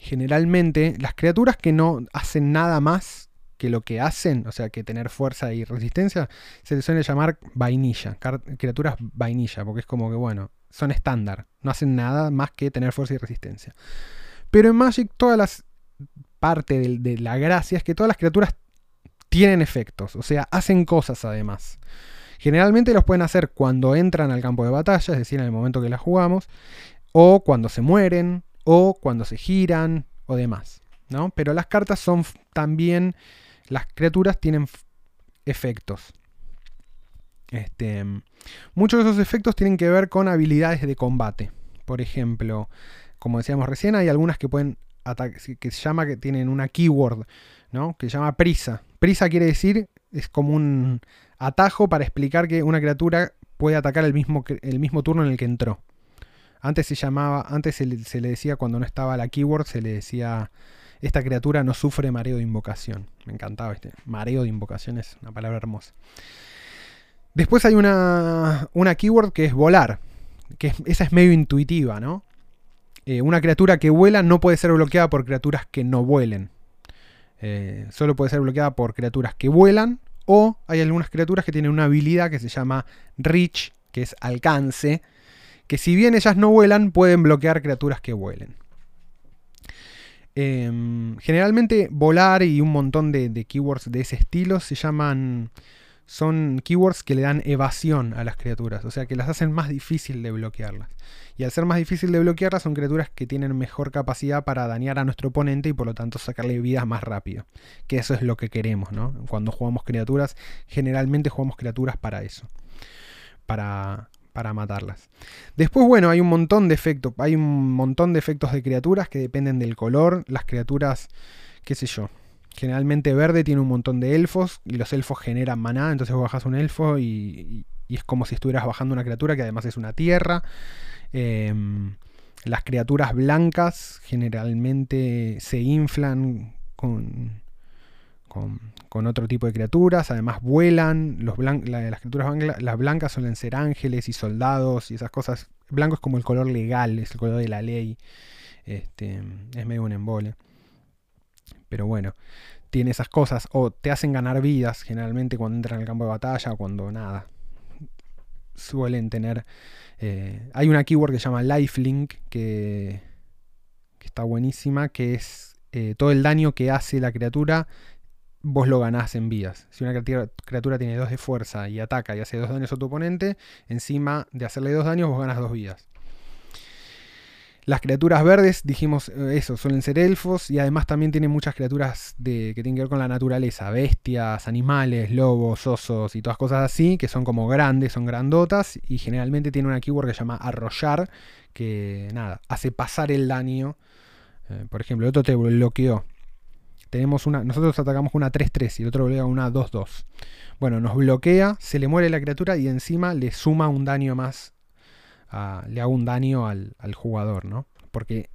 generalmente las criaturas que no hacen nada más que lo que hacen, o sea, que tener fuerza y resistencia, se les suele llamar vainilla, criaturas vainilla, porque es como que, bueno, son estándar, no hacen nada más que tener fuerza y resistencia. Pero en Magic todas las parte de, de la gracia es que todas las criaturas tienen efectos, o sea, hacen cosas además. Generalmente los pueden hacer cuando entran al campo de batalla, es decir, en el momento que la jugamos, o cuando se mueren, o cuando se giran, o demás. ¿no? Pero las cartas son también, las criaturas tienen efectos. Este, muchos de esos efectos tienen que ver con habilidades de combate. Por ejemplo, como decíamos recién, hay algunas que pueden que se llama que tienen una keyword, ¿no? Que se llama prisa. Prisa quiere decir, es como un atajo para explicar que una criatura puede atacar el mismo, el mismo turno en el que entró. Antes se llamaba, antes se le, decía cuando no estaba la keyword, se le decía esta criatura no sufre mareo de invocación. Me encantaba este. Mareo de invocación es una palabra hermosa. Después hay una, una keyword que es volar. Que esa es medio intuitiva, ¿no? Eh, una criatura que vuela no puede ser bloqueada por criaturas que no vuelen. Eh, solo puede ser bloqueada por criaturas que vuelan. O hay algunas criaturas que tienen una habilidad que se llama Reach, que es alcance, que si bien ellas no vuelan, pueden bloquear criaturas que vuelen. Em, generalmente volar y un montón de, keywords de ese estilo se llaman... Son keywords que le dan evasión a las criaturas, o sea que las hacen más difícil de bloquearlas. Y al ser más difícil de bloquearlas son criaturas que tienen mejor capacidad para dañar a nuestro oponente y por lo tanto sacarle vidas más rápido. Que eso es lo que queremos, ¿no? Cuando jugamos criaturas, generalmente jugamos criaturas para eso. Para, para matarlas. Después, bueno, hay un montón de efectos. Hay un montón de efectos de criaturas que dependen del color. Las criaturas, qué sé yo. Generalmente verde tiene un montón de elfos y los elfos generan maná, entonces vos bajas un elfo y, es como si estuvieras bajando una criatura que además es una tierra. Em, las criaturas blancas generalmente se inflan con, con, otro tipo de criaturas. Además vuelan. Las criaturas las blancas suelen ser ángeles y soldados y esas cosas. Blanco es como el color legal, es el color de la ley. Este, es medio un embole. Pero bueno, tiene esas cosas. O te hacen ganar vidas generalmente cuando entran al campo de batalla o cuando nada. Suelen tener... Eh, hay una keyword que se llama lifelink que, que está buenísima, que es eh, todo el daño que hace la criatura vos lo ganás en vidas. Si una criatura tiene 2 de fuerza y ataca y hace 2 daños a tu oponente, encima de hacerle 2 daños vos ganas 2 vidas. Las criaturas verdes, dijimos eh, eso, suelen ser elfos y además también tienen muchas criaturas de, que tienen que ver con la naturaleza, bestias, animales, lobos, osos y todas cosas así, que son como grandes, son grandotas y generalmente tiene una keyword que se llama arrollar, que nada, hace pasar el daño. Eh, por ejemplo, el otro te bloqueó tenemos una, nosotros atacamos una 3-3 y el otro bloquea una 2-2. Bueno, nos bloquea, se le muere la criatura y encima le suma un daño más. le hago un daño al, jugador, ¿no? Porque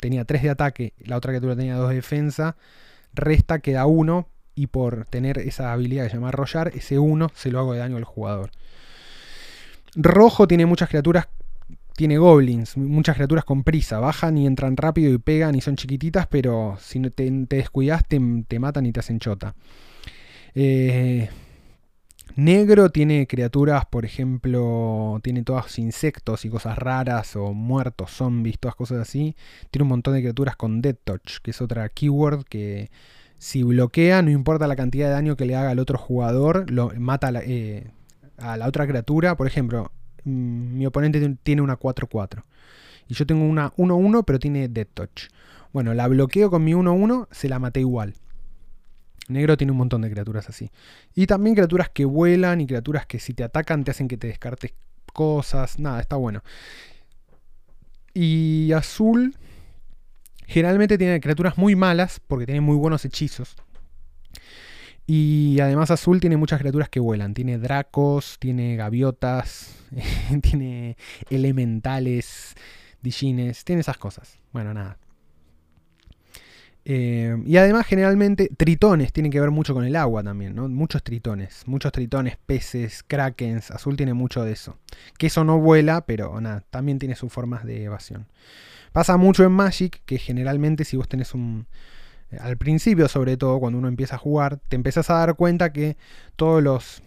tenía 3 de ataque, la otra criatura tenía 2 de defensa. Resta, queda 1 y por tener esa habilidad que se llama arrollar, ese 1 se lo hago de daño al jugador. Rojo tiene muchas criaturas tiene goblins, muchas criaturas con prisa, bajan y entran rápido y pegan y son chiquititas, pero si no te, descuidas te, matan y te hacen chota. Eh, negro tiene criaturas, por ejemplo, tiene todos insectos y cosas raras o muertos, zombies, todas cosas así. Tiene un montón de criaturas con Dead Touch, que es otra keyword que si bloquea, no importa la cantidad de daño que le haga al otro jugador, lo mata a la, eh, otra criatura. Por ejemplo, mi oponente tiene una 4-4. Y yo tengo una 1-1, pero tiene Dead Touch. Bueno, la bloqueo con mi 1-1, se la maté igual. Negro tiene un montón de criaturas así. Y también criaturas que vuelan y criaturas que si te atacan te hacen que te descartes cosas. Nada, está bueno. Y azul generalmente tiene criaturas muy malas porque tiene muy buenos hechizos. Y además azul tiene muchas criaturas que vuelan. Tiene dracos, tiene gaviotas, tiene elementales, dijines, tiene esas cosas. Bueno, nada. Eh, y además generalmente tritones tienen que ver mucho con el agua también, ¿no? Muchos tritones, muchos tritones, peces, krakens, azul tiene mucho de eso. Que eso no vuela, pero nada, también tiene sus formas de evasión. Pasa mucho en Magic, que generalmente si vos tenés un, al principio, sobre todo, cuando uno empieza a jugar, te empezás a dar cuenta que todos los,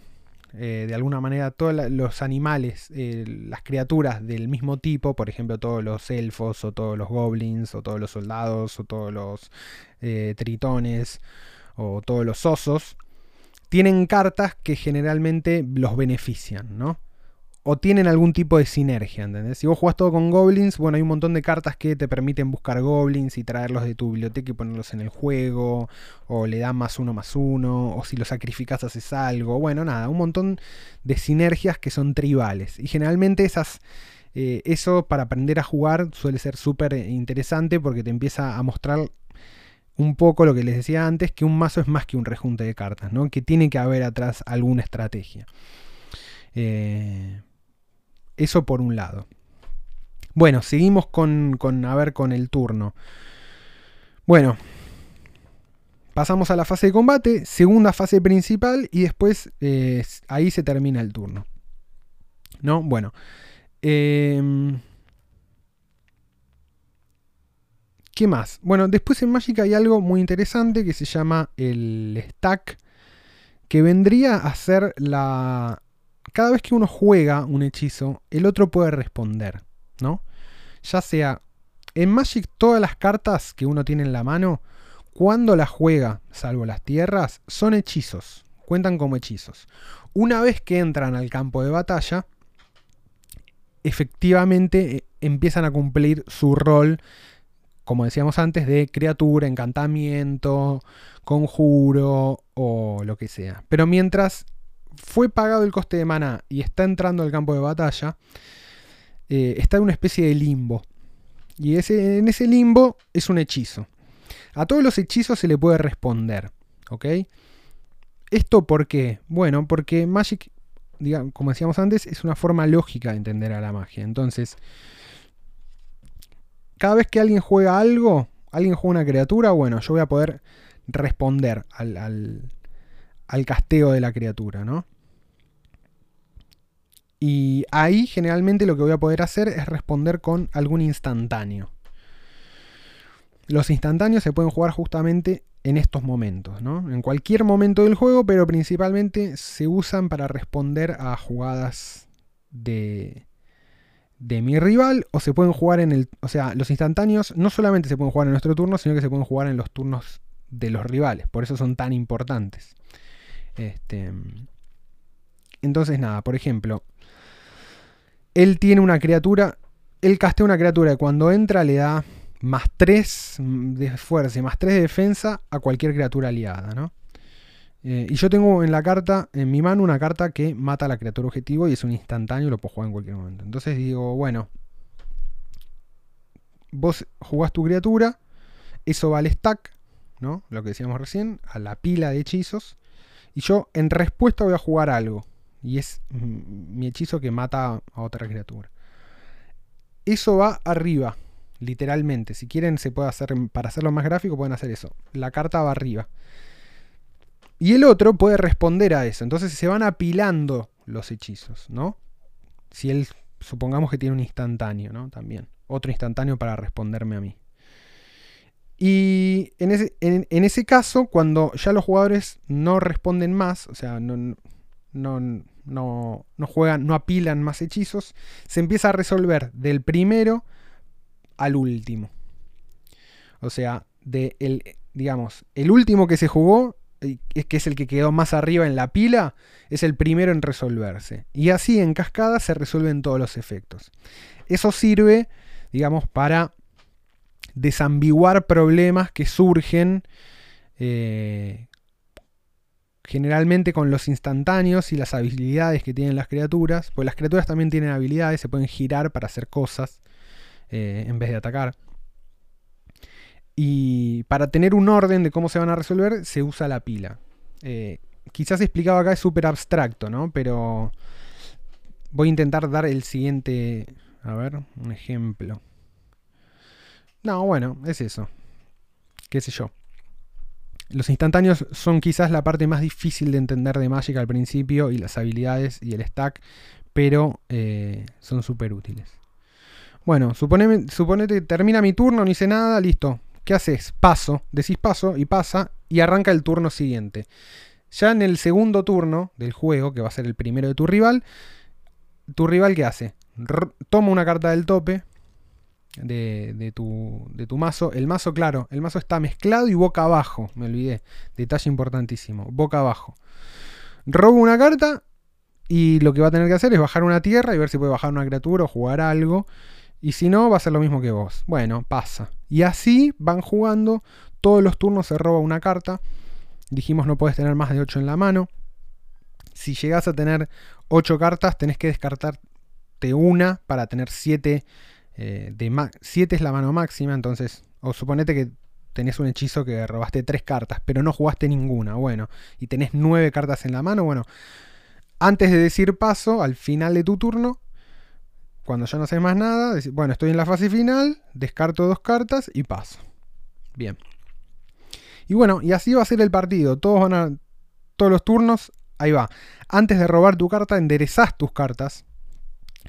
eh, de alguna manera, todos los animales, eh, las criaturas del mismo tipo, por ejemplo, todos los elfos, o todos los goblins, o todos los soldados, o todos los eh, tritones, o todos los osos, tienen cartas que generalmente los benefician, ¿no? O tienen algún tipo de sinergia, ¿entendés? Si vos jugás todo con goblins, bueno, hay un montón de cartas que te permiten buscar goblins y traerlos de tu biblioteca y ponerlos en el juego, o le dan más uno más uno, o si los sacrificas haces algo, bueno, nada, un montón de sinergias que son tribales. Y generalmente esas, eh, eso para aprender a jugar suele ser súper interesante porque te empieza a mostrar un poco lo que les decía antes, que un mazo es más que un rejunte de cartas, ¿no? que tiene que haber atrás alguna estrategia. Eh, eso por un lado. Bueno, seguimos con, con, a ver, con el turno. Bueno, pasamos a la fase de combate, segunda fase principal y después eh, ahí se termina el turno. ¿No? Bueno. Em, ¿Qué más? Bueno, después en Magic hay algo muy interesante que se llama el stack, que vendría a ser la... Cada vez que uno juega un hechizo, el otro puede responder, ¿no? Ya sea... En Magic todas las cartas que uno tiene en la mano, cuando las juega, salvo las tierras, son hechizos, cuentan como hechizos. Una vez que entran al campo de batalla, efectivamente eh, empiezan a cumplir su rol como decíamos antes, de criatura, encantamiento, conjuro o lo que sea. Pero mientras fue pagado el coste de maná y está entrando al campo de batalla, eh, está en una especie de limbo. Y ese, en ese limbo es un hechizo. A todos los hechizos se le puede responder. ¿Ok? ¿Esto por qué? Bueno, porque Magic, digamos, como decíamos antes, es una forma lógica de entender a la magia. Entonces, cada vez que alguien juega algo, alguien juega una criatura, bueno, yo voy a poder responder al, al, casteo de la criatura, ¿no? Y ahí generalmente lo que voy a poder hacer es responder con algún instantáneo. Los instantáneos se pueden jugar justamente en estos momentos, ¿no? En cualquier momento del juego, pero principalmente se usan para responder a jugadas de, de mi rival o se pueden jugar en el... O sea, los instantáneos no solamente se pueden jugar en nuestro turno, sino que se pueden jugar en los turnos de los rivales. Por eso son tan importantes. Este, entonces, nada, por ejemplo, él tiene una criatura, él castea una criatura y cuando entra le da más 3 de fuerza y más 3 de defensa a cualquier criatura aliada, ¿no? Eh, y yo tengo en la carta, en mi mano, una carta que mata a la criatura objetivo y es un instantáneo lo puedo jugar en cualquier momento. Entonces digo, bueno, vos jugás tu criatura, eso va al stack, ¿no? Lo que decíamos recién, a la pila de hechizos. Y yo en respuesta voy a jugar algo. Y es mi hechizo que mata a otra criatura. Eso va arriba, literalmente. Si quieren, se puede hacer, para hacerlo más gráfico, pueden hacer eso. La carta va arriba. Y el otro puede responder a eso. Entonces se van apilando los hechizos, ¿no? Si él, supongamos que tiene un instantáneo, ¿no? También. Otro instantáneo para responderme a mí. Y en ese, en, ese caso, cuando ya los jugadores no responden más, o sea, no, no, no, no, juegan, no apilan más hechizos, se empieza a resolver del primero al último. O sea, de el, digamos, el último que se jugó que es el que quedó más arriba en la pila, es el primero en resolverse. Y así en cascada se resuelven todos los efectos. Eso sirve, digamos, para desambiguar problemas que surgen eh, generalmente con los instantáneos y las habilidades que tienen las criaturas. Pues las criaturas también tienen habilidades, se pueden girar para hacer cosas eh, en vez de atacar. Y para tener un orden de cómo se van a resolver, se usa la pila. Eh, quizás explicado acá es súper abstracto, ¿no? Pero voy a intentar dar el siguiente, a ver, un ejemplo. No, bueno, es eso. ¿Qué sé yo? Los instantáneos son quizás la parte más difícil de entender de Magic al principio y las habilidades y el stack, pero eh, son súper útiles. Bueno, suponete, suponete, termina mi turno, no hice nada, listo. ¿Qué haces? Paso, decís paso y pasa y arranca el turno siguiente. Ya en el segundo turno del juego, que va a ser el primero de tu rival, tu rival ¿qué hace? toma una carta del tope de, tu, de tu mazo. El mazo, claro, el mazo está mezclado y boca abajo, me olvidé. Detalle importantísimo, boca abajo. Robo una carta y lo que va a tener que hacer es bajar una tierra y ver si puede bajar una criatura o jugar algo. Y si no, va a ser lo mismo que vos. Bueno, pasa. Y así van jugando. Todos los turnos se roba una carta. Dijimos no puedes tener más de 8 en la mano. Si llegas a tener 8 cartas, tenés que descartar gastarte una para tener 7 eh, de 7 es la mano máxima, entonces, o suponete que tenés un hechizo que robaste 3 cartas, pero no jugaste ninguna, bueno, y tenés 9 cartas en la mano, bueno, antes de decir paso, al final de tu turno, cuando ya no sé más nada, bueno, estoy en la fase final, descarto dos cartas y paso. Bien. Y bueno, y así va a ser el partido. Todos van a. Todos los turnos. Ahí va. Antes de robar tu carta, enderezás tus cartas.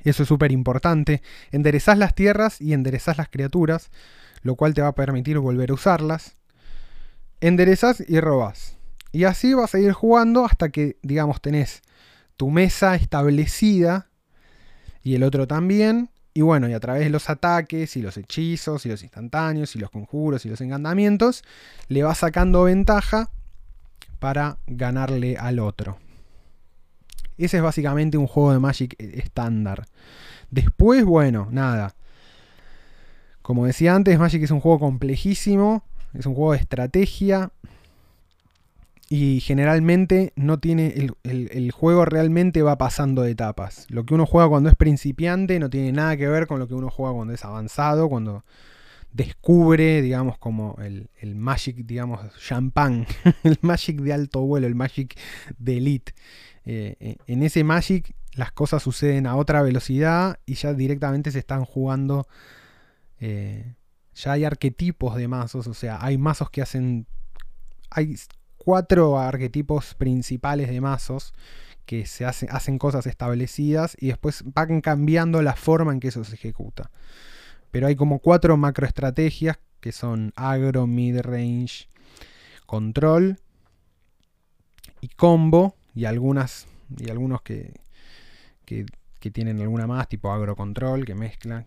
Eso es súper importante. Enderezás las tierras y enderezás las criaturas. Lo cual te va a permitir volver a usarlas. Enderezás y robás. Y así vas a ir jugando hasta que, digamos, tenés tu mesa establecida. Y el otro también. Y bueno, y a través de los ataques y los hechizos y los instantáneos y los conjuros y los encantamientos, le va sacando ventaja para ganarle al otro. Ese es básicamente un juego de Magic estándar. Después, bueno, nada. Como decía antes, Magic es un juego complejísimo, es un juego de estrategia, y generalmente no tiene. El, juego realmente va pasando de etapas. Lo que uno juega cuando es principiante no tiene nada que ver con lo que uno juega cuando es avanzado, cuando descubre, digamos, como el, Magic, digamos, champán, el Magic de alto vuelo, el Magic de elite. Eh, eh, en ese Magic las cosas suceden a otra velocidad y ya directamente se están jugando. Eh, ya hay arquetipos de mazos, o sea, hay mazos que hacen. Hay cuatro arquetipos principales de mazos que se hacen cosas establecidas y después van cambiando la forma en que eso se ejecuta. Pero hay como cuatro macroestrategias que son agro, mid-range, control y combo y algunas y algunos que, que, tienen alguna más tipo agro control que mezclan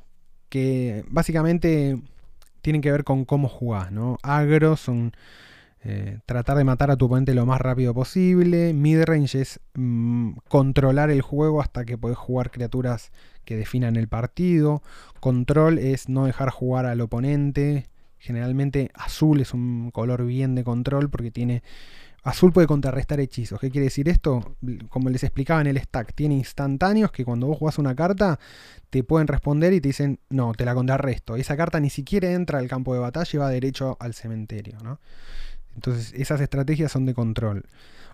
que básicamente tienen que ver con cómo jugás, ¿no? Agro son eh, tratar de matar a tu oponente lo más rápido posible. Midrange es mm, controlar el juego hasta que puedes jugar criaturas que definan el partido. Control es no dejar jugar al oponente. Generalmente azul es un color bien de control porque tiene... Azul puede contrarrestar hechizos. ¿Qué quiere decir esto? Como les explicaba en el stack, tiene instantáneos que cuando vos jugás una carta te pueden responder y te dicen, no, te la contrarresto. Esa carta ni siquiera entra al campo de batalla y va derecho al cementerio. ¿no? Entonces esas estrategias son de control.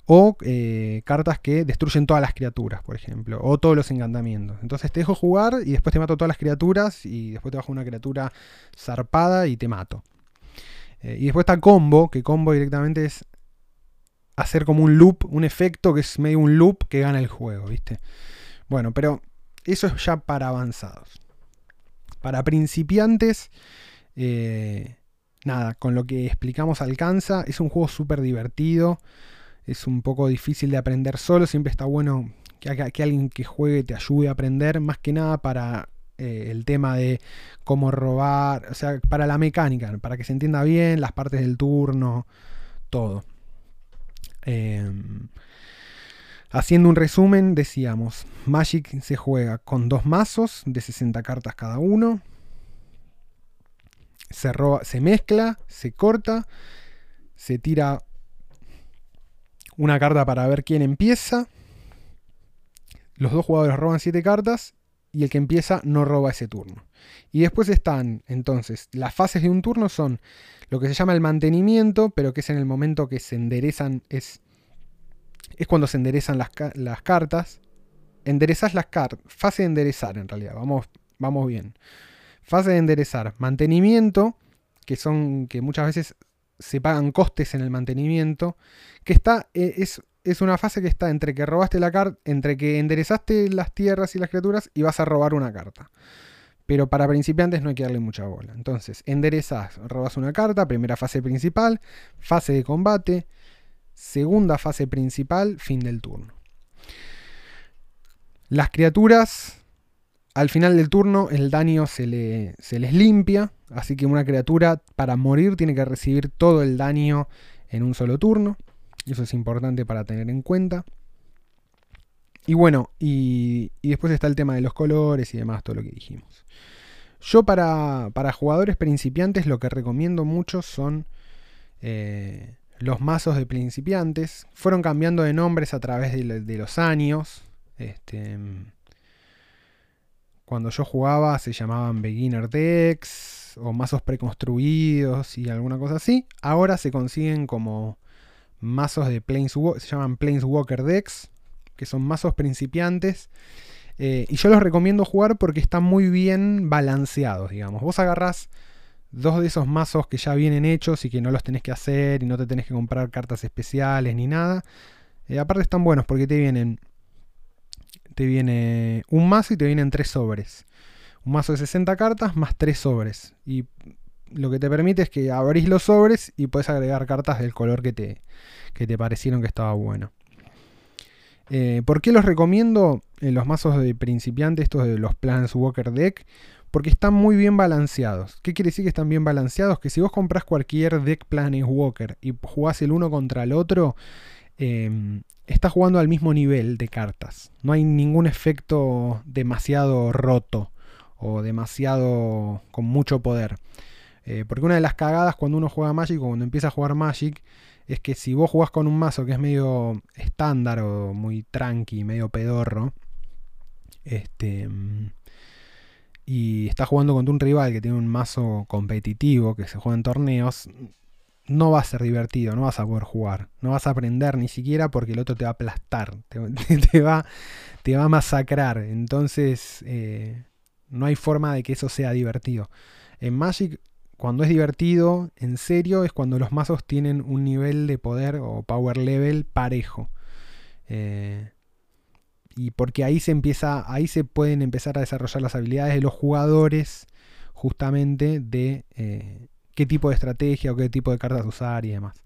O eh, cartas que destruyen todas las criaturas, por ejemplo. O todos los encantamientos. Entonces te dejo jugar y después te mato todas las criaturas. Y después te bajo una criatura zarpada y te mato. Eh, y después está combo, que combo directamente es hacer como un loop, un efecto que es medio un loop que gana el juego, ¿viste? Bueno, pero eso es ya para avanzados. Para principiantes, eh, nada, con lo que explicamos alcanza. Es un juego súper divertido. Es un poco difícil de aprender solo. Siempre está bueno que, alguien que juegue te ayude a aprender. Más que nada para eh, el tema de cómo robar. O sea, para la mecánica. Para que se entienda bien las partes del turno. Todo. Em, haciendo un resumen, decíamos, Magic se juega con dos mazos de 60 cartas cada uno se, se mezcla, se corta, se tira una carta para ver quién empieza. Los dos jugadores roban 7 cartas y el que empieza no roba ese turno. Y después están, entonces, las fases de un turno son lo que se llama el mantenimiento, pero que es en el momento que se enderezan, es, es cuando se enderezan las, las cartas. Enderezas las cartas, fase de enderezar en realidad, vamos, vamos bien. Fase de enderezar. Mantenimiento, que son que muchas veces se pagan costes en el mantenimiento, que está eh, es, es una fase que está entre que robaste la carta, entre que enderezaste las tierras y las criaturas y vas a robar una carta. Pero para principiantes no hay que darle mucha bola. Entonces, enderezas, robas una carta, primera fase principal, fase de combate, segunda fase principal, fin del turno. Las criaturas al final del turno el daño se, se les limpia, así que una criatura para morir tiene que recibir todo el daño en un solo turno. Eso es importante para tener en cuenta. Y bueno, y, después está el tema de los colores y demás, todo lo que dijimos. Yo para, jugadores principiantes lo que recomiendo mucho son eh, los mazos de principiantes. Fueron cambiando de nombres a través de, de los años. Este, cuando yo jugaba se llamaban beginner decks o mazos preconstruidos y alguna cosa así. Ahora se consiguen como mazos de Planeswalker, se llaman Planeswalker decks, que son mazos principiantes. Eh, y yo los recomiendo jugar porque están muy bien balanceados, digamos. Vos agarrás dos de esos mazos que ya vienen hechos y que no los tenés que hacer y no te tenés que comprar cartas especiales ni nada. Eh, aparte están buenos porque te vienen. Te viene un mazo y te vienen tres sobres. Un mazo de 60 cartas más tres sobres. Y lo que te permite es que abrís los sobres y puedes agregar cartas del color que te, que te parecieron que estaba bueno. Eh, ¿Por qué los recomiendo? En eh, los mazos de principiante, estos de los Plans Walker Deck, porque están muy bien balanceados. ¿Qué quiere decir que están bien balanceados? Que si vos compras cualquier deck Walker y jugás el uno contra el otro, eh, estás jugando al mismo nivel de cartas. No hay ningún efecto demasiado roto o demasiado con mucho poder. Eh, porque una de las cagadas cuando uno juega Magic o cuando empieza a jugar Magic es que si vos jugás con un mazo que es medio estándar o muy tranqui, medio pedorro, este, y estás jugando contra un rival que tiene un mazo competitivo que se juega en torneos, no va a ser divertido, no vas a poder jugar, no vas a aprender ni siquiera porque el otro te va a aplastar, te, va, te va a masacrar. Entonces, eh, no hay forma de que eso sea divertido. En Magic cuando es divertido, en serio, es cuando los mazos tienen un nivel de poder o power level parejo. Eh, y porque ahí se empieza, ahí se pueden empezar a desarrollar las habilidades de los jugadores, justamente de eh, qué tipo de estrategia o qué tipo de cartas usar y demás.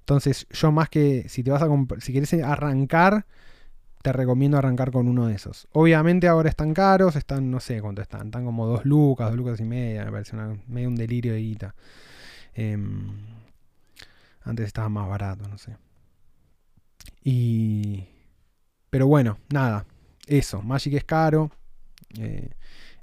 Entonces, yo más que si te vas a si quieres arrancar, te recomiendo arrancar con uno de esos. Obviamente ahora están caros, están, no sé cuánto están, están como dos lucas, dos lucas y media, me parece medio un delirio de guita. Em, antes estaba más barato, no sé. Y... Pero bueno, nada, eso, Magic es caro. Eh,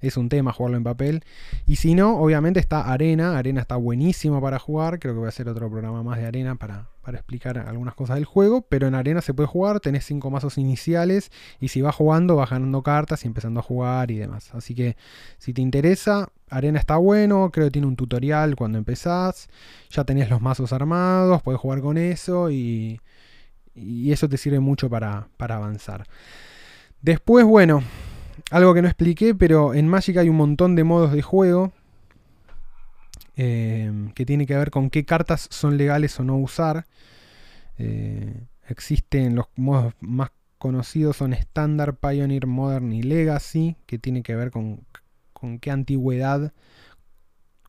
es un tema jugarlo en papel. Y si no, obviamente está Arena. Arena está buenísimo para jugar. Creo que voy a hacer otro programa más de Arena para, explicar algunas cosas del juego. Pero en Arena se puede jugar. Tenés cinco mazos iniciales. Y si vas jugando, vas ganando cartas y empezando a jugar y demás. Así que si te interesa, Arena está bueno. Creo que tiene un tutorial cuando empezás. Ya tenés los mazos armados. Puedes jugar con eso. Y, y eso te sirve mucho para, para avanzar. Después, bueno, algo que no expliqué, pero en Magic hay un montón de modos de juego eh, que tiene que ver con qué cartas son legales o no usar. Eh, existen los modos más conocidos son Standard, Pioneer, Modern y Legacy, que tiene que ver con, con qué antigüedad,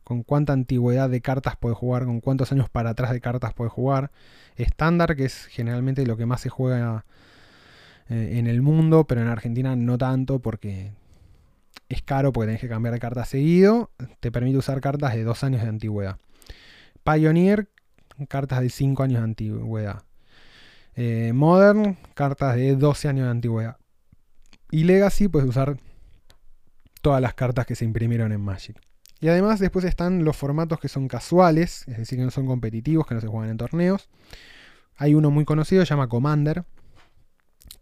con cuánta antigüedad de cartas puede jugar, con cuántos años para atrás de cartas puede jugar. Estándar, que es generalmente lo que más se juega eh, en el mundo, pero en Argentina no tanto porque es caro porque tenés que cambiar de carta seguido. Te permite usar cartas de 2 años de antigüedad. Pioneer, cartas de 5 años de antigüedad. Eh, Modern, cartas de 12 años de antigüedad. Y Legacy, puedes usar todas las cartas que se imprimieron en Magic. Y además después están los formatos que son casuales, es decir, que no son competitivos, que no se juegan en torneos. Hay uno muy conocido, se llama Commander,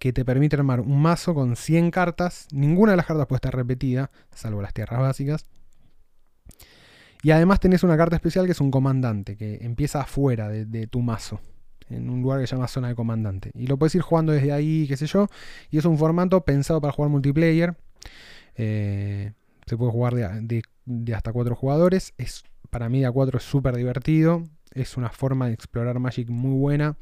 que te permite armar un mazo con 100 cartas. Ninguna de las cartas puede estar repetida, salvo las tierras básicas. Y además tenés una carta especial que es un comandante, que empieza afuera de, tu mazo, en un lugar que se llama zona de comandante. Y lo puedes ir jugando desde ahí, qué sé yo. Y es un formato pensado para jugar multiplayer. Eh, se puede jugar de, hasta 4 jugadores. Es, para mí de a 4 es súper divertido. Es una forma de explorar Magic muy buena.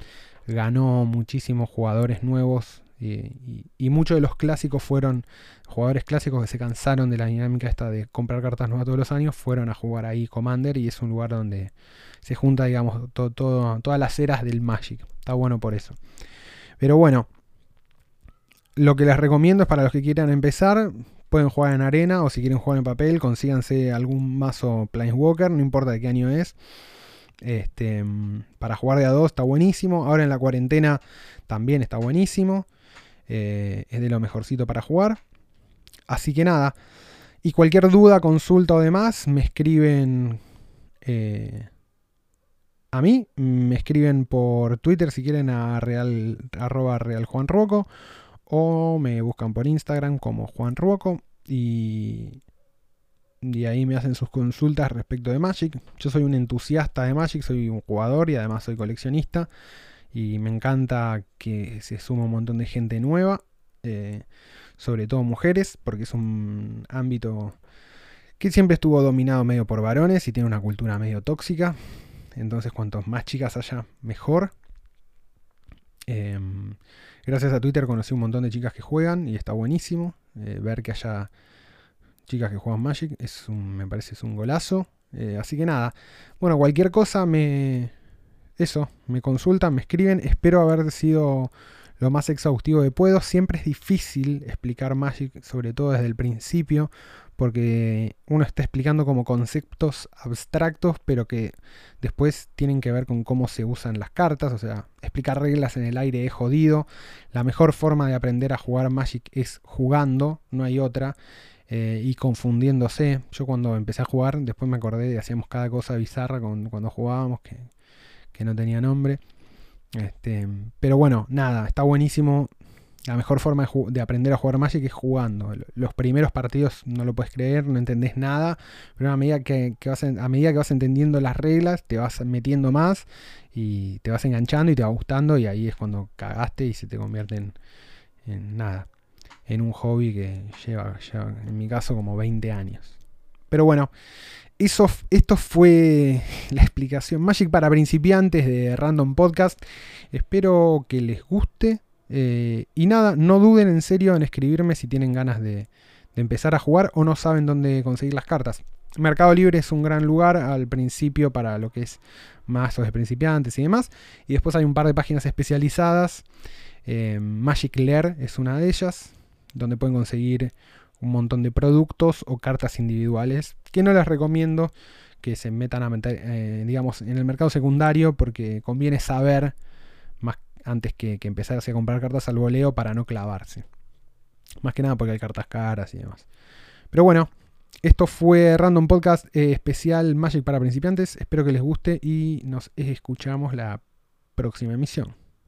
Ganó muchísimos jugadores nuevos y, muchos de los clásicos fueron jugadores clásicos que se cansaron de la dinámica esta de comprar cartas nuevas todos los años, fueron a jugar ahí Commander y es un lugar donde se junta, digamos, todas las eras del Magic. Está bueno por eso. Pero bueno, lo que les recomiendo es para los que quieran empezar, pueden jugar en arena o si quieren jugar en papel, consíganse algún mazo Planeswalker, no importa de qué año es. Este, para jugar de a dos está buenísimo. Ahora en la cuarentena también está buenísimo. Eh, es de lo mejorcito para jugar. Así que nada. Y cualquier duda, consulta o demás, me escriben eh, a mí. Me escriben por Twitter si quieren a real, arroba real Juan O me buscan por Instagram como Juan y, y ahí me hacen sus consultas respecto de Magic. Yo soy un entusiasta de Magic, soy un jugador y además soy coleccionista. Y me encanta que se suma un montón de gente nueva, eh, sobre todo mujeres, porque es un ámbito que siempre estuvo dominado medio por varones y tiene una cultura medio tóxica. Entonces, cuantos más chicas haya, mejor. Em, gracias a Twitter conocí un montón de chicas que juegan y está buenísimo. Eh, ver que haya chicas que juegan Magic es un, me parece es un golazo. Eh, así que nada, bueno, cualquier cosa me... Eso, me consultan, me escriben. Espero haber sido lo más exhaustivo que puedo. Siempre es difícil explicar Magic, sobre todo desde el principio, porque uno está explicando como conceptos abstractos, pero que después tienen que ver con cómo se usan las cartas, o sea, explicar reglas en el aire es jodido. La mejor forma de aprender a jugar Magic es jugando, no hay otra. Eh, y confundiéndose. Yo cuando empecé a jugar, después me acordé de hacíamos cada cosa bizarra con, cuando jugábamos, que, que no tenía nombre. Este, pero bueno, nada, está buenísimo la mejor forma de, aprender a jugar Magic es jugando. Los primeros partidos no lo puedes creer, no entendés nada, pero a medida que, vas, a medida que vas entendiendo las reglas, te vas metiendo más y te vas enganchando y te va gustando y ahí es cuando cagaste y se te convierte en, nada, en un hobby que lleva, en mi caso, como 20 años. Pero bueno, eso, esto fue la explicación Magic para principiantes de Random Podcast. Espero que les guste. Eh, y nada, no duden en serio en escribirme si tienen ganas de, empezar a jugar o no saben dónde conseguir las cartas. Mercado Libre es un gran lugar al principio para lo que es mazos de principiantes y demás. Y después hay un par de páginas especializadas. Eh, Magic Lair es una de ellas, donde pueden conseguir un montón de productos o cartas individuales que no les recomiendo que se metan a meter, eh, digamos, en el mercado secundario porque conviene saber antes que, que empezarse a comprar cartas al voleo para no clavarse. Más que nada porque hay cartas caras y demás. Pero bueno, esto fue Random Podcast eh, especial Magic para principiantes. Espero que les guste y nos escuchamos la próxima emisión.